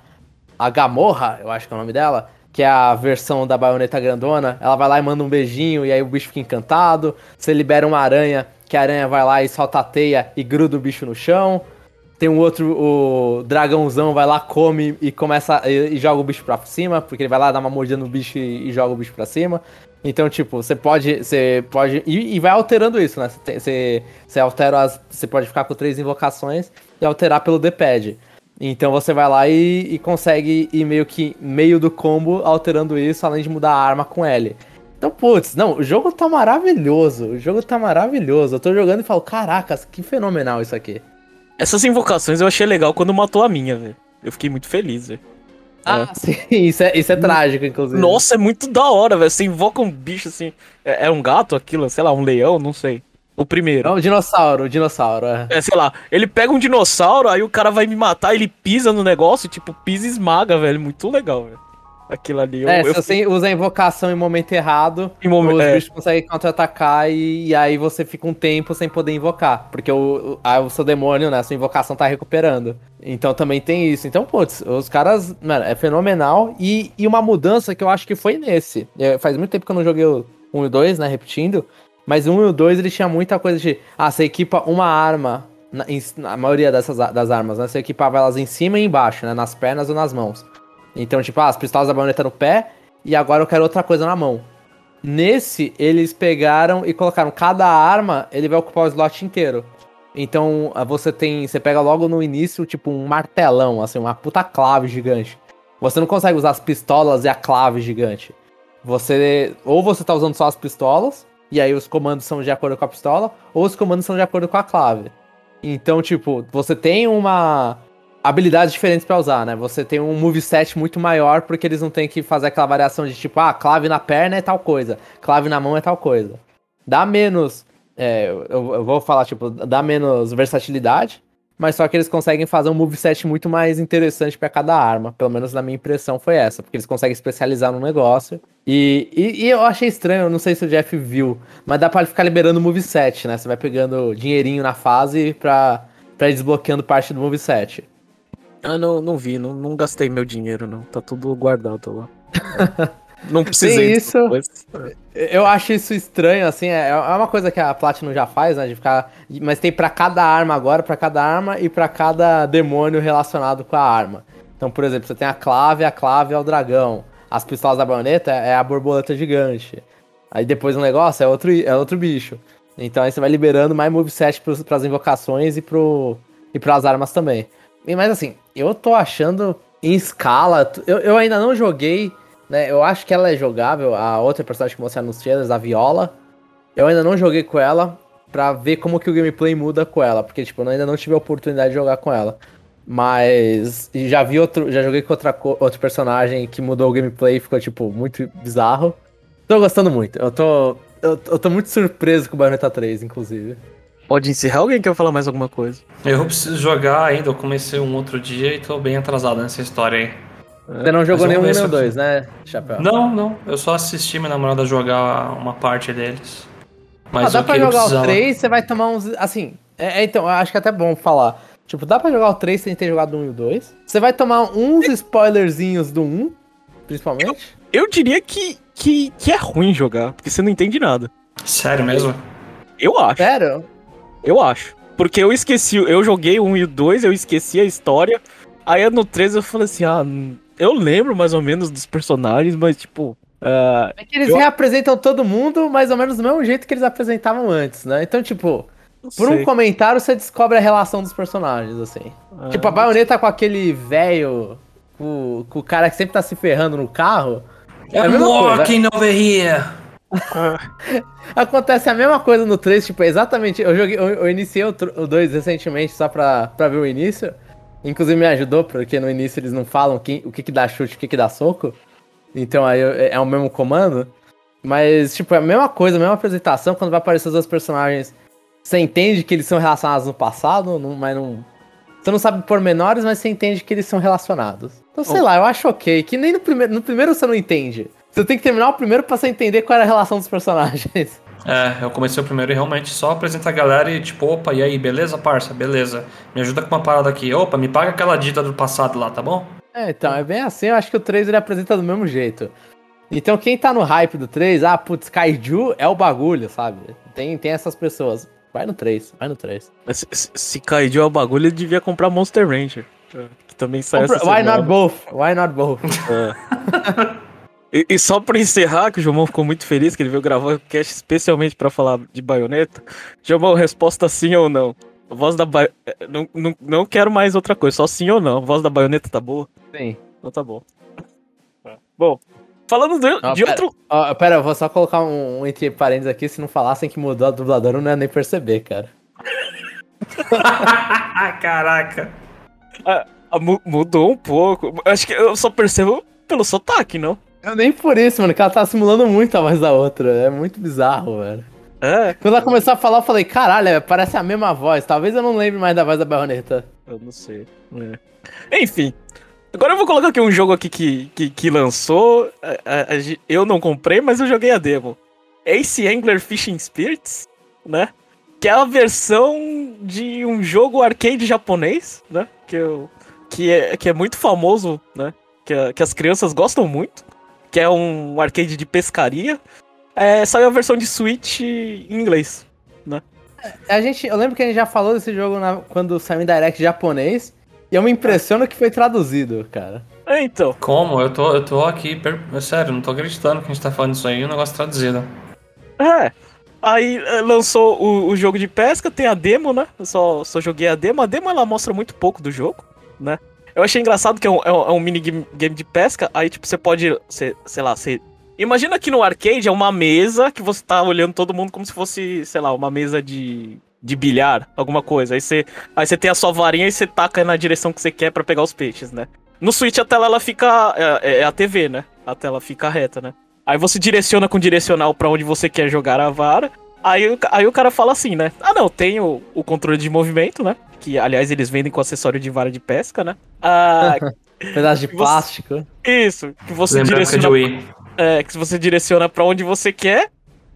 S2: a Gamorra, eu acho que é o nome dela, que é a versão da baioneta grandona. Ela vai lá e manda um beijinho e aí o bicho fica encantado. Você libera uma aranha, que a aranha vai lá e solta a teia e gruda o bicho no chão. Tem um outro, o dragãozão vai lá, come e começa e, e joga o bicho pra cima, porque ele vai lá dar uma mordida no bicho e, e joga o bicho pra cima. Então, tipo, você pode. Você pode. E, e vai alterando isso, né? Você, você altera as. Você pode ficar com três invocações e alterar pelo D-pad. Então você vai lá e, e, consegue ir meio que meio do combo alterando isso, além de mudar a arma com L. Então, putz, não, o jogo tá maravilhoso. O jogo tá maravilhoso. Eu tô jogando e falo, caracas, que fenomenal isso aqui.
S1: Essas invocações eu achei legal quando matou a minha, velho. Eu fiquei muito feliz, velho.
S2: Ah, é. sim, (laughs) isso é, isso é trágico, inclusive.
S1: Nossa, é muito da hora, velho. Você invoca um bicho assim. É, é, um gato aquilo, sei lá, um leão, não sei. O primeiro.
S2: É um dinossauro, o dinossauro, é.
S1: É, sei lá. Ele pega um dinossauro, aí o cara vai me matar, ele pisa no negócio, tipo, pisa e esmaga, velho. Muito legal, velho aquilo ali.
S2: Eu, é, eu... se você usa a invocação em momento errado, em momento, os é. bichos conseguem contra-atacar e, e, aí você fica um tempo sem poder invocar. Porque o, o, o seu demônio, né, sua invocação tá recuperando. Então também tem isso. Então, putz, os caras, mano, é fenomenal. E, e uma mudança que eu acho que foi nesse. É, faz muito tempo que eu não joguei o 1 e o 2, né, repetindo. Mas o 1 e o 2 ele tinha muita coisa de. Ah, você equipa uma arma. Na, em, na maioria dessas das armas, né? Você equipava elas em cima e embaixo, né? Nas pernas ou nas mãos. Então, tipo, ah, as pistolas da baioneta no pé e agora eu quero outra coisa na mão. Nesse, eles pegaram e colocaram cada arma, ele vai ocupar o slot inteiro. Então, ah, você tem, você pega logo no início, tipo, um martelão, assim, uma puta clave gigante. Você não consegue usar as pistolas e a clave gigante. Você, ou você tá usando só as pistolas, e aí os comandos são de acordo com a pistola, ou os comandos são de acordo com a clave. Então, tipo, você tem uma habilidades diferentes para usar, né? Você tem um moveset muito maior porque eles não têm que fazer aquela variação de tipo, ah, clave na perna é tal coisa, clave na mão é tal coisa. Dá menos, é, eu, eu, vou falar, tipo, dá menos versatilidade, mas só que eles conseguem fazer um moveset muito mais interessante para cada arma. Pelo menos na minha impressão foi essa, porque eles conseguem especializar no negócio. E, e, e eu achei estranho, não sei se o Jeff viu, mas dá pra ficar liberando moveset, né? Você vai pegando dinheirinho na fase pra, pra ir desbloqueando parte do moveset.
S1: Ah, não, não vi, não, não gastei meu dinheiro, não. Tá tudo guardado lá. (laughs) não precisei
S2: isso. Eu acho isso estranho, assim. É, é uma coisa que a Platinum já faz, né? De ficar. Mas tem para cada arma agora, para cada arma e para cada demônio relacionado com a arma. Então, por exemplo, você tem a clave, a clave é o dragão. As pistolas da baioneta é a borboleta gigante. Aí depois o negócio é outro, é outro bicho. Então aí você vai liberando mais moveset pros, pras invocações e, pro, e pras armas também. Mas assim, eu tô achando em escala. Eu, eu ainda não joguei, né? Eu acho que ela é jogável. A outra personagem que mostraram nos trailers, a Viola. Eu ainda não joguei com ela pra ver como que o gameplay muda com ela. Porque, tipo, eu ainda não tive a oportunidade de jogar com ela. Mas já vi outro. Já joguei com outra, outro personagem que mudou o gameplay e ficou, tipo, muito bizarro. Tô gostando muito. Eu tô. Eu, eu tô muito surpreso com o Bayonetta 3, inclusive.
S1: Pode encerrar alguém quer falar mais alguma coisa?
S3: Eu preciso jogar ainda, eu comecei um outro dia e tô bem atrasado nessa história aí.
S2: Você não jogou nenhum nem dois, né, Chapéu?
S3: Não, não. Eu só assisti minha namorada jogar uma parte deles. Mas
S2: ah, dá pra jogar o 3, você vai tomar uns. Assim, é, é, então, acho que é até bom falar. Tipo, dá pra jogar o 3 sem ter jogado o 1 e o 2. Você vai tomar uns spoilerzinhos do 1, principalmente.
S1: Eu, eu diria que, que, que é ruim jogar, porque você não entende nada.
S3: Sério mesmo?
S1: Eu acho.
S2: Sério?
S1: Eu acho. Porque eu esqueci, eu joguei o 1 e o 2, eu esqueci a história. Aí no 3 eu falei assim, ah, eu lembro mais ou menos dos personagens, mas tipo. Uh,
S2: é que eles eu... reapresentam todo mundo mais ou menos do mesmo jeito que eles apresentavam antes, né? Então, tipo, por sei. um comentário você descobre a relação dos personagens, assim. Ah, tipo, a baioneta com aquele velho. Com, com, o cara que sempre tá se ferrando no carro.
S3: É I'm walking coisa. over here. (laughs)
S2: Acontece a mesma coisa no 3, tipo, exatamente. Eu joguei, eu, eu iniciei o 2 recentemente só pra, pra ver o início. Inclusive me ajudou, porque no início eles não falam quem, o que, que dá chute e o que, que dá soco. Então aí é, é o mesmo comando. Mas, tipo, é a mesma coisa, a mesma apresentação. Quando vai aparecer os dois personagens, você entende que eles são relacionados no passado, não, mas não. Você não sabe pormenores, mas você entende que eles são relacionados. Então, sei oh. lá, eu acho ok. Que nem no primeiro. No primeiro você não entende. Você tem que terminar o primeiro pra você entender qual era a relação dos personagens. (laughs)
S3: É, eu comecei o primeiro e realmente só apresenta a galera e tipo, opa, e aí, beleza, parça? Beleza. Me ajuda com uma parada aqui. Opa, me paga aquela dita do passado lá, tá bom?
S2: É, então, é bem assim, eu acho que o 3 ele apresenta do mesmo jeito. Então quem tá no hype do 3, ah, putz, Kaiju é o bagulho, sabe? Tem, tem essas pessoas. Vai no 3, vai no 3.
S1: Se, se Kaiju é o bagulho, ele devia comprar Monster Ranger. Que também sai Compra,
S2: Why not both? Why not both?
S1: É. (laughs) E, e, só pra encerrar, que o Jomão ficou muito feliz que ele veio gravar o cast especialmente para falar de baioneta. Jomão, resposta sim ou não? A voz da ba... É, não, não, não quero mais outra coisa, só sim ou não. A voz da baioneta tá boa?
S2: Sim.
S1: Então tá bom. Bom, falando de, oh, de
S2: pera,
S1: outro.
S2: Oh, pera, eu vou só colocar um, um, entre parênteses aqui. Se não falassem que mudou a dubladora, eu não ia nem perceber, cara. (laughs)
S3: Caraca.
S1: Ah, mudou um pouco. Acho que eu só percebo pelo sotaque, não?
S2: Eu nem por isso, mano, que ela tá simulando muito a voz da outra. É muito bizarro, velho. É. Quando ela começou a falar, eu falei, caralho, parece a mesma voz. Talvez eu não lembre mais da voz da baioneta.
S1: Eu não sei. É. Enfim. Agora eu vou colocar aqui um jogo aqui que, que, que lançou. eu não comprei, mas eu joguei a demo. Ace Angler Fishing Spirits, né? Que é a versão de um jogo arcade japonês, né? Que, eu, que, é, que é muito famoso, né? Que, que as crianças gostam muito que é um arcade de pescaria. É, saiu a versão de Switch em inglês, né?
S2: A gente, eu lembro que a gente já falou desse jogo na, quando saiu em direct japonês. E eu me impressiono que foi traduzido, cara.
S1: É, então.
S3: Como? Eu tô, eu tô aqui, per... sério, não tô acreditando que a gente tá falando isso aí, um negócio traduzido.
S1: É. Aí é, lançou o, o, jogo de pesca, tem a demo, né? Eu só, só joguei a demo. A demo ela mostra muito pouco do jogo, né? Eu achei engraçado que é um, é um, é um minigame de pesca, aí tipo, você pode, sei lá, você... Imagina que no arcade é uma mesa que você tá olhando todo mundo como se fosse, sei lá, uma mesa de, de bilhar, alguma coisa. Aí você, aí você tem a sua varinha e você taca na direção que você quer para pegar os peixes, né? No Switch a tela ela fica. É, é, a TV, né? A tela fica reta, né? Aí você direciona com direcional para onde você quer jogar a vara. Aí, aí o cara fala assim, né? Ah, não, tem o, o controle de movimento, né? Que, aliás, eles vendem com acessório de vara de pesca, né? Ah, (laughs)
S2: Pedaço de plástico.
S1: Isso, que você Lembra direciona. É, que você direciona para onde você quer.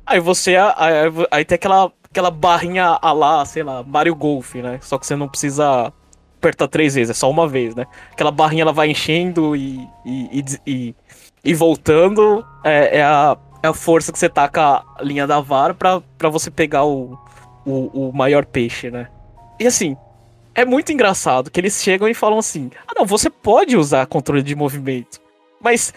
S1: Aí você. Aí, aí, tem aquela, aquela barrinha a lá, sei lá, Mario Golf, né? Só que você não precisa apertar três vezes, é só uma vez, né? Aquela barrinha ela vai enchendo e, e, e, e, e voltando. É, é, a, é a força que você taca a linha da vara pra, pra você pegar o, o, o maior peixe, né? E assim, é muito engraçado que eles chegam e falam assim: ah, não, você pode usar controle de movimento. Mas,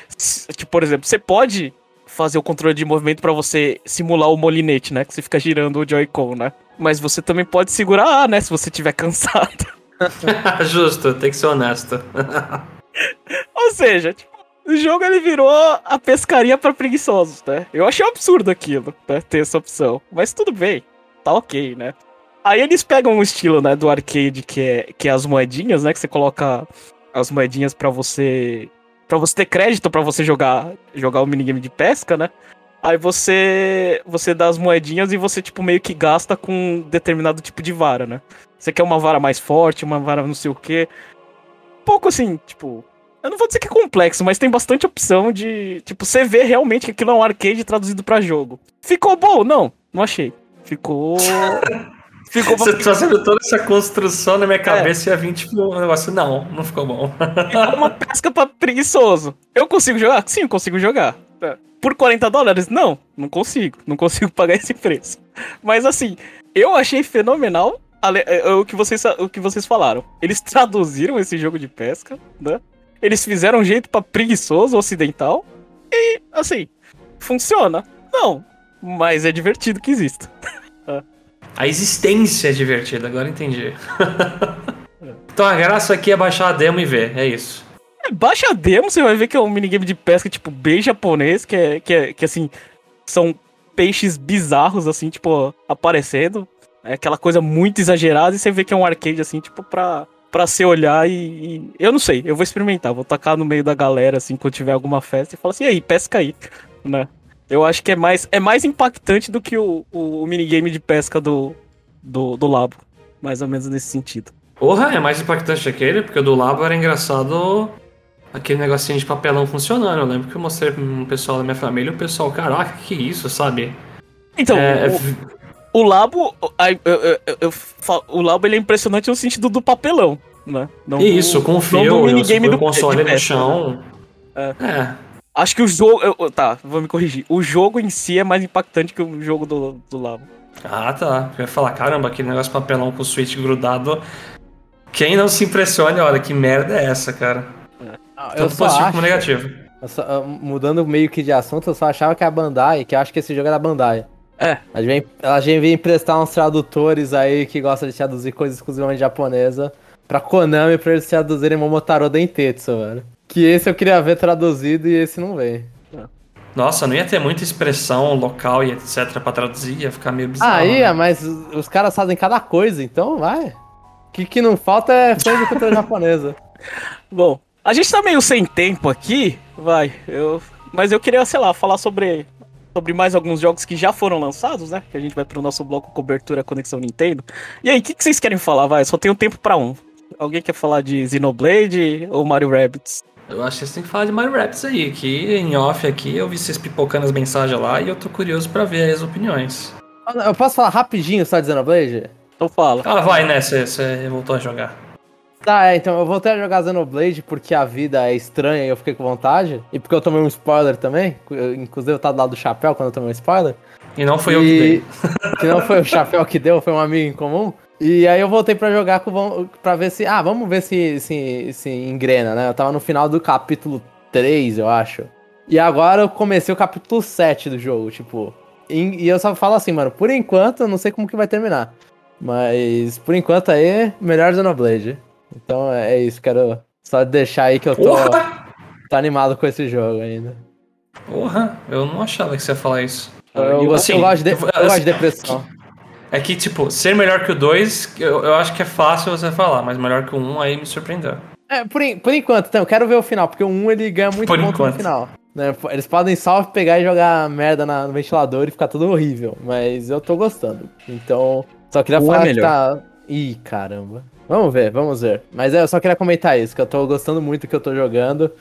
S1: tipo, por exemplo, você pode fazer o controle de movimento pra você simular o molinete, né? Que você fica girando o Joy-Con, né? Mas você também pode segurar A, né? Se você tiver (laughs) cansado. (laughs)
S3: Justo, tem que ser honesto. (laughs)
S1: Ou seja, tipo, o jogo ele virou a pescaria pra preguiçosos, né? Eu achei um absurdo aquilo, né? Ter essa opção. Mas tudo bem, tá ok, né? Aí eles pegam um estilo, né, do arcade, que é, que é as moedinhas, né? Que você coloca as moedinhas pra você. para você ter crédito pra você jogar, jogar o minigame de pesca, né? Aí você. Você dá as moedinhas e você, tipo, meio que gasta com determinado tipo de vara, né? Você quer uma vara mais forte, uma vara não sei o quê. Um pouco assim, tipo. Eu não vou dizer que é complexo, mas tem bastante opção de. Tipo, você vê realmente que aquilo é um arcade traduzido pra jogo. Ficou bom? Não, não achei. Ficou. (laughs)
S3: Ficou Você tá fazendo toda essa construção na minha cabeça é. e a 20 tipo, um negócio. Não, não ficou bom.
S1: Ficou uma pesca pra preguiçoso. Eu consigo jogar? Sim, eu consigo jogar. Por 40 dólares? Não, não consigo. Não consigo (laughs) pagar esse preço. Mas assim, eu achei fenomenal é, o que vocês, o que vocês falaram. Eles (laughs) traduziram esse jogo de pesca, né? Eles fizeram um jeito para preguiçoso ocidental. E, assim, funciona. Não, mas é divertido que exista. (laughs)
S3: a existência é divertida, agora entendi. (laughs) então a graça aqui é baixar a demo e ver, é isso.
S1: É, baixa a demo, você vai ver que é um minigame de pesca, tipo, bem japonês, que é, que é que assim, são peixes bizarros, assim, tipo, aparecendo. É aquela coisa muito exagerada e você vê que é um arcade, assim, tipo, pra, pra você olhar e, e, Eu não sei, eu vou experimentar. Vou tacar no meio da galera, assim, quando tiver alguma festa e falar assim, e aí, pesca aí, (laughs) né? Eu acho que é mais, é mais impactante do que o, o, o minigame de pesca do, do, do Labo. Mais ou menos nesse sentido.
S3: Porra, é mais impactante aquele, porque o do Labo era engraçado aquele negocinho de papelão funcionando. Eu lembro que eu mostrei pra um pessoal da minha família e o pessoal, caraca, que isso, sabe?
S1: Então, é, o, o Labo, eu, eu, eu, o Labo ele é impressionante no sentido do papelão, né?
S3: Não isso, com o fio, minigame do console no chão.
S1: Né? É. é. Acho que o jogo. Eu, tá, vou me corrigir. O jogo em si é mais impactante que o jogo do, do Labo.
S3: Ah, tá. Eu ia falar, caramba, aquele negócio de papelão com o switch grudado. Quem não se impressione, olha, que merda é essa, cara?
S2: Ah, Tanto positivo acho, como negativo. Só, mudando meio que de assunto, eu só achava que a Bandai, que eu acho que esse jogo era Bandai. É. Ela vem, ela vem emprestar uns tradutores aí que gostam de traduzir coisas exclusivamente japonesa pra Konami pra eles traduzirem Momotaro Dentetsu, velho. Que esse eu queria ver traduzido e esse não vem.
S3: Nossa, não ia ter muita expressão local e etc pra traduzir, ia ficar meio bizarro.
S2: Ah, ia, né? mas os caras fazem cada coisa, então vai. O que, que não falta é fã de cultura (laughs) japonesa.
S1: Bom, a gente tá meio sem tempo aqui, vai. Eu, mas eu queria, sei lá, falar sobre, sobre mais alguns jogos que já foram lançados, né? Que a gente vai pro nosso bloco cobertura Conexão Nintendo. E aí, o que, que vocês querem falar? Vai, só tenho tempo para um. Alguém quer falar de Xenoblade ou Mario Rabbids?
S3: Eu acho que vocês têm que falar de Mario Rabbids aí, que em off aqui eu vi vocês pipocando as mensagens lá e eu tô curioso para ver as opiniões.
S2: Eu posso falar rapidinho só de Xenoblade?
S1: Então fala.
S3: Ah, vai, né? Você voltou a jogar.
S2: Tá, é, então eu voltei a jogar Xenoblade porque a vida é estranha e eu fiquei com vontade. E porque eu tomei um spoiler também. Inclusive eu tava do lado do chapéu quando eu tomei um spoiler.
S3: E não foi e... eu que dei.
S2: que não foi o chapéu que deu, foi um amigo em comum. E aí eu voltei pra jogar com, pra ver se. Ah, vamos ver se, se, se engrena, né? Eu tava no final do capítulo 3, eu acho. E agora eu comecei o capítulo 7 do jogo, tipo. E, e eu só falo assim, mano, por enquanto eu não sei como que vai terminar. Mas por enquanto aí, melhor Xenoblade. Então é isso, quero só deixar aí que eu tô, tô animado com esse jogo ainda.
S3: Porra, eu não achava que você ia falar isso.
S2: Eu, eu, assim, eu gosto, de, eu, eu gosto de depressão.
S3: É que, tipo, ser melhor que o 2, eu, eu acho que é fácil você falar, mas melhor que o 1 um, aí me surpreendeu.
S2: É, por, por enquanto, então, eu quero ver o final, porque o 1 um, ele ganha muito por ponto enquanto. no final. Né? Eles podem só pegar e jogar merda na, no ventilador e ficar tudo horrível, mas eu tô gostando. Então, só queria é falar é que tá. Ih, caramba. Vamos ver, vamos ver. Mas é, eu só queria comentar isso, que eu tô gostando muito do que eu tô jogando.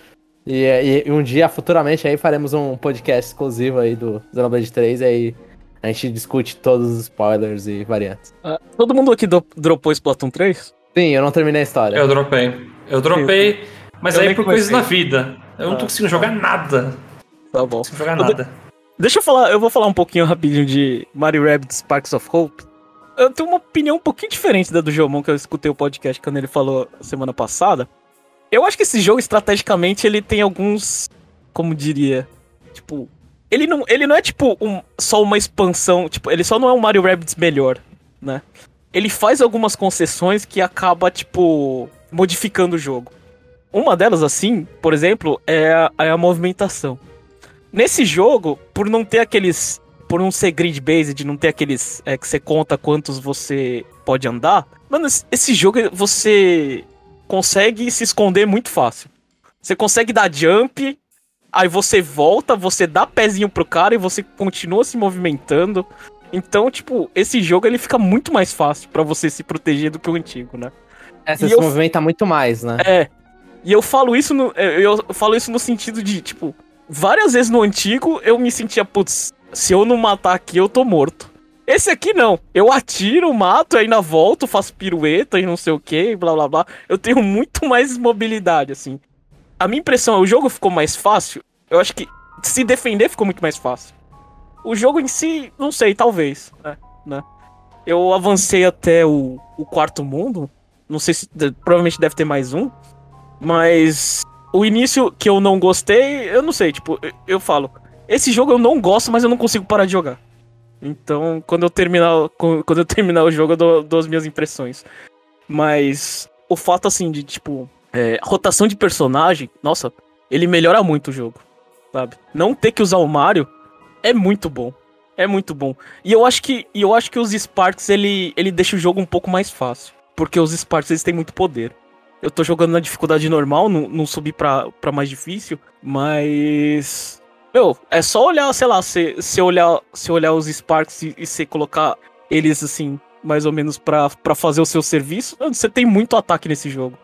S2: E, e, um dia, futuramente, aí faremos um podcast exclusivo aí do Xenoblade 3, e aí a gente discute todos os spoilers e variantes.
S1: Uh, todo mundo aqui do, dropou Splatoon 3?
S2: Sim, eu não terminei a história.
S3: Eu dropei. Eu dropei, mas eu aí por coisas da vida. Eu ah. não tô conseguindo jogar nada.
S1: Tá bom. Não
S3: consigo jogar nada.
S1: Deixa eu falar, eu vou falar um pouquinho rapidinho de Mario Rabbids Sparks of Hope eu tenho uma opinião um pouquinho diferente da do Jomon, que eu escutei o podcast quando ele falou semana passada. Eu acho que esse jogo, estrategicamente, ele tem alguns. Como diria? Tipo, ele não, ele não é tipo um, só uma expansão, tipo, ele só não é um Mario Rabbids melhor, né? Ele faz algumas concessões que acaba, tipo, modificando o jogo. Uma delas, assim, por exemplo, é a, é a movimentação. Nesse jogo, por não ter aqueles. Por não ser grid based, não ter aqueles. É, que você conta quantos você pode andar. Mano, esse jogo você consegue se esconder muito fácil. Você consegue dar jump, aí você volta, você dá pezinho pro cara e você continua se movimentando. Então, tipo, esse jogo ele fica muito mais fácil para você se proteger do que o antigo, né?
S2: É, você e se eu... movimenta muito mais, né?
S1: É. E eu falo isso no é, eu falo isso no sentido de, tipo, várias vezes no antigo eu me sentia, putz, se eu não matar aqui eu tô morto. Esse aqui não. Eu atiro, mato, ainda volto, faço pirueta e não sei o que, blá blá blá. Eu tenho muito mais mobilidade, assim. A minha impressão é o jogo ficou mais fácil. Eu acho que se defender ficou muito mais fácil. O jogo em si, não sei, talvez. Né? né? Eu avancei até o, o quarto mundo. Não sei se. Provavelmente deve ter mais um. Mas. O início que eu não gostei, eu não sei, tipo, eu, eu falo. Esse jogo eu não gosto, mas eu não consigo parar de jogar. Então, quando eu terminar, quando eu terminar o jogo, eu dou, dou as minhas impressões. Mas o fato assim de tipo é, rotação de personagem, nossa, ele melhora muito o jogo, sabe? Não ter que usar o Mario é muito bom. É muito bom. E eu acho que eu acho que os Sparks ele ele deixa o jogo um pouco mais fácil, porque os Sparks eles têm muito poder. Eu tô jogando na dificuldade normal, não, não subi pra, pra mais difícil, mas meu, é só olhar, sei lá, se, se, olhar, se olhar os Sparks e, e se colocar eles assim, mais ou menos, pra, pra fazer o seu serviço, você tem muito ataque nesse jogo.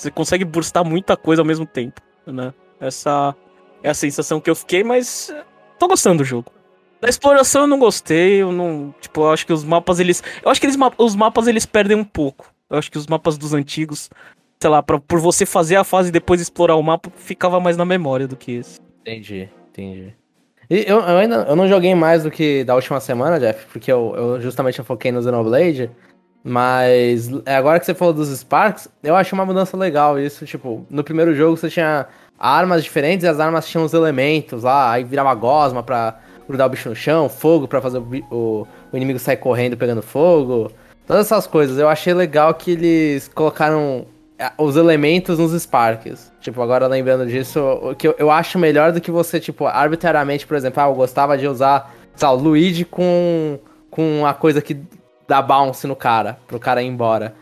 S1: Você consegue burstar muita coisa ao mesmo tempo, né? Essa é a sensação que eu fiquei, mas tô gostando do jogo. Da exploração eu não gostei, eu não, tipo, eu acho que os mapas eles, eu acho que eles, os mapas eles perdem um pouco. Eu acho que os mapas dos antigos, sei lá, pra, por você fazer a fase e depois explorar o mapa, ficava mais na memória do que esse.
S2: Entendi. Entendi. E eu, eu, ainda eu não joguei mais do que da última semana, Jeff, porque eu, eu justamente eu foquei no Xenoblade. Mas é, agora que você falou dos Sparks, eu achei uma mudança legal isso. Tipo, no primeiro jogo você tinha armas diferentes e as armas tinham os elementos lá, aí virava gosma pra grudar o bicho no chão, fogo pra fazer o, o, o inimigo sair correndo pegando fogo. Todas essas coisas. Eu achei legal que eles colocaram é, os elementos nos Sparks. Tipo, agora lembrando disso, o que eu, eu acho melhor do que você, tipo, arbitrariamente, por exemplo, ah, eu gostava de usar, sei lá, o Luigi com, com a coisa que dá bounce no cara, pro cara ir embora.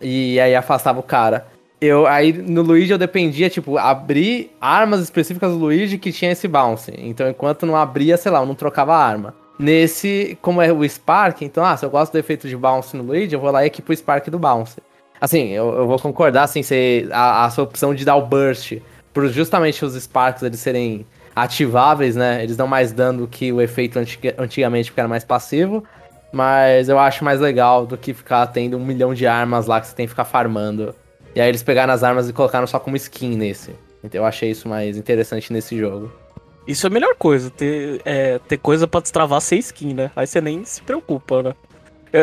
S2: E aí afastava o cara. Eu, aí no Luigi eu dependia, tipo, abrir armas específicas do Luigi que tinha esse bounce. Então enquanto não abria, sei lá, eu não trocava a arma. Nesse, como é o Spark, então, ah, se eu gosto do efeito de bounce no Luigi, eu vou lá e equipo o Spark do bounce. Assim, eu, eu vou concordar, assim, ser a, a sua opção de dar o burst, por justamente os Sparks eles serem ativáveis, né? Eles dão mais dano que o efeito antig antigamente, porque era mais passivo. Mas eu acho mais legal do que ficar tendo um milhão de armas lá que você tem que ficar farmando. E aí eles pegaram as armas e colocaram só como skin nesse. Então eu achei isso mais interessante nesse jogo.
S1: Isso é a melhor coisa, ter, é, ter coisa pra destravar sem skin, né? Aí você nem se preocupa, né?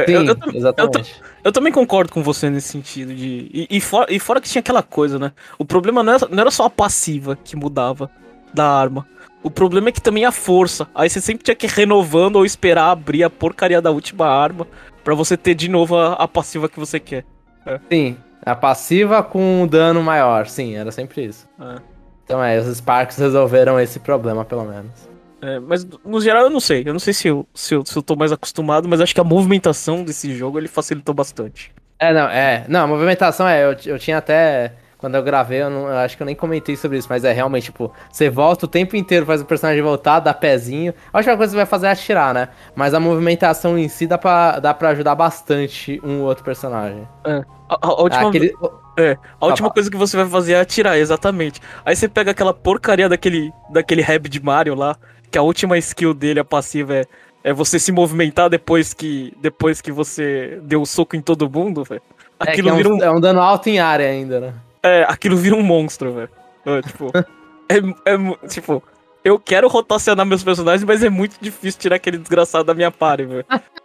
S2: Sim, eu, eu, exatamente.
S1: Eu, eu, também concordo com você nesse sentido de. E, e, fora, e fora que tinha aquela coisa, né? O problema não era, não era só a passiva que mudava da arma. O problema é que também a força. Aí você sempre tinha que ir renovando ou esperar abrir a porcaria da última arma para você ter de novo a, a passiva que você quer.
S2: É. Sim, a passiva com um dano maior. Sim, era sempre isso. É. Então é, os Sparks resolveram esse problema, pelo menos.
S1: É, mas no geral eu não sei. Eu não sei se eu, se, eu, se eu tô mais acostumado, mas acho que a movimentação desse jogo ele facilitou bastante.
S2: É, não, é. Não, a movimentação é. Eu, eu tinha até. Quando eu gravei, eu, não, eu acho que eu nem comentei sobre isso, mas é realmente, tipo, você volta o tempo inteiro, faz o personagem voltar, dá pezinho. A última coisa que você vai fazer é atirar, né? Mas a movimentação em si dá pra, dá pra ajudar bastante um ou outro personagem.
S1: É. A, a, última. Aquele... É, a última coisa que você vai fazer é atirar, exatamente. Aí você pega aquela porcaria daquele, daquele rap de Mario lá, que a última skill dele, a passiva, é, é você se movimentar depois que, depois que você deu o um soco em todo mundo, velho.
S2: É aquilo é, é, um, vira um... é um dano alto em área ainda, né?
S1: É, aquilo vira um monstro, velho. É, tipo, (laughs) é, é, tipo, eu quero rotacionar meus personagens, mas é muito difícil tirar aquele desgraçado da minha party, velho. (laughs)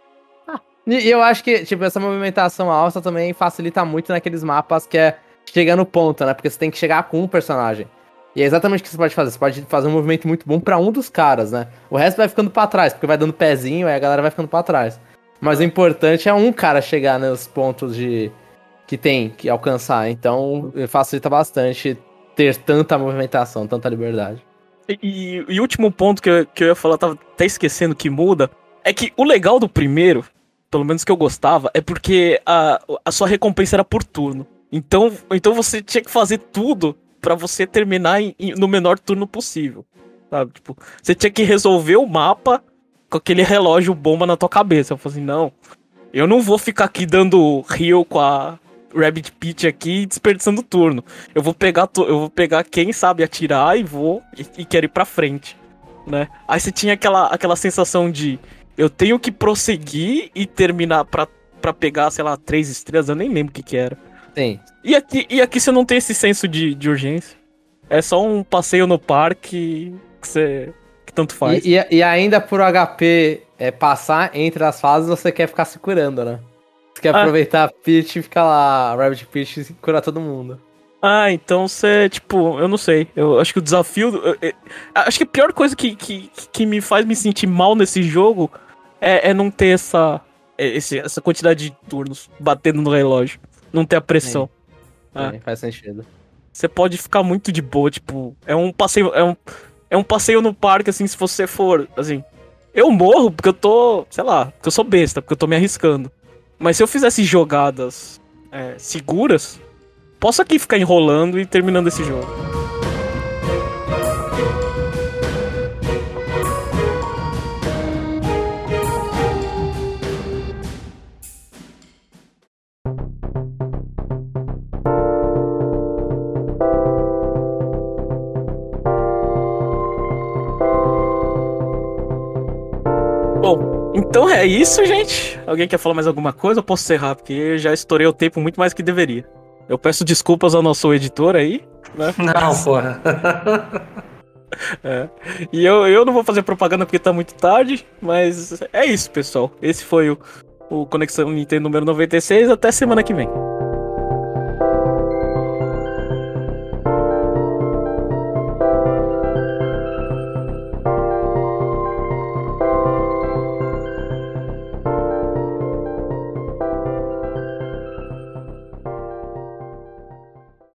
S2: E eu acho que, tipo, essa movimentação alta também facilita muito naqueles mapas que é chegar no ponto, né? Porque você tem que chegar com um personagem. E é exatamente o que você pode fazer. Você pode fazer um movimento muito bom pra um dos caras, né? O resto vai ficando pra trás, porque vai dando pezinho, aí a galera vai ficando pra trás. Mas o importante é um cara chegar nos pontos de que tem que alcançar. Então facilita bastante ter tanta movimentação, tanta liberdade.
S1: E, o último ponto que eu, que eu ia falar, tava até esquecendo que muda, é que o legal do primeiro, pelo menos que eu gostava, é porque a, a sua recompensa era por turno. Então, então você tinha que fazer tudo para você terminar em, em, no menor turno possível. Sabe? Tipo, você tinha que resolver o mapa com aquele relógio bomba na tua cabeça. Eu falei assim, não, eu não vou ficar aqui dando heal com a Rabbit Pit aqui desperdiçando turno. Eu vou pegar eu vou pegar quem sabe atirar e vou e, e quero ir pra frente, né? Aí você tinha aquela, aquela sensação de eu tenho que prosseguir e terminar pra, pra pegar, sei lá, três estrelas, eu nem lembro o que que era.
S2: Tem.
S1: E aqui, e aqui você não tem esse senso de, de urgência. É só um passeio no parque que você. que tanto faz.
S2: E, e, e ainda por HP é, passar entre as fases, você quer ficar se curando, né? Você quer ah. aproveitar a Peach e ficar lá, Rabbit Peach e curar todo mundo.
S1: Ah, então você, tipo, eu não sei. Eu acho que o desafio. Eu, eu, acho que a pior coisa que, que, que me faz me sentir mal nesse jogo é, é não ter essa, é, esse, essa quantidade de turnos batendo no relógio. Não ter a pressão.
S2: É, é, faz sentido.
S1: Você pode ficar muito de boa, tipo, é um passeio. É um, é um passeio no parque, assim, se você for, assim. Eu morro porque eu tô, sei lá, porque eu sou besta, porque eu tô me arriscando. Mas se eu fizesse jogadas é, seguras, posso aqui ficar enrolando e terminando esse jogo. Então é isso, gente. Alguém quer falar mais alguma coisa? Eu posso encerrar, porque já estourei o tempo muito mais que deveria. Eu peço desculpas ao nosso editor aí. Né?
S3: Não, porra. (laughs)
S1: é. E eu, eu não vou fazer propaganda porque tá muito tarde, mas é isso, pessoal. Esse foi o, o Conexão Nintendo número 96. Até semana que vem.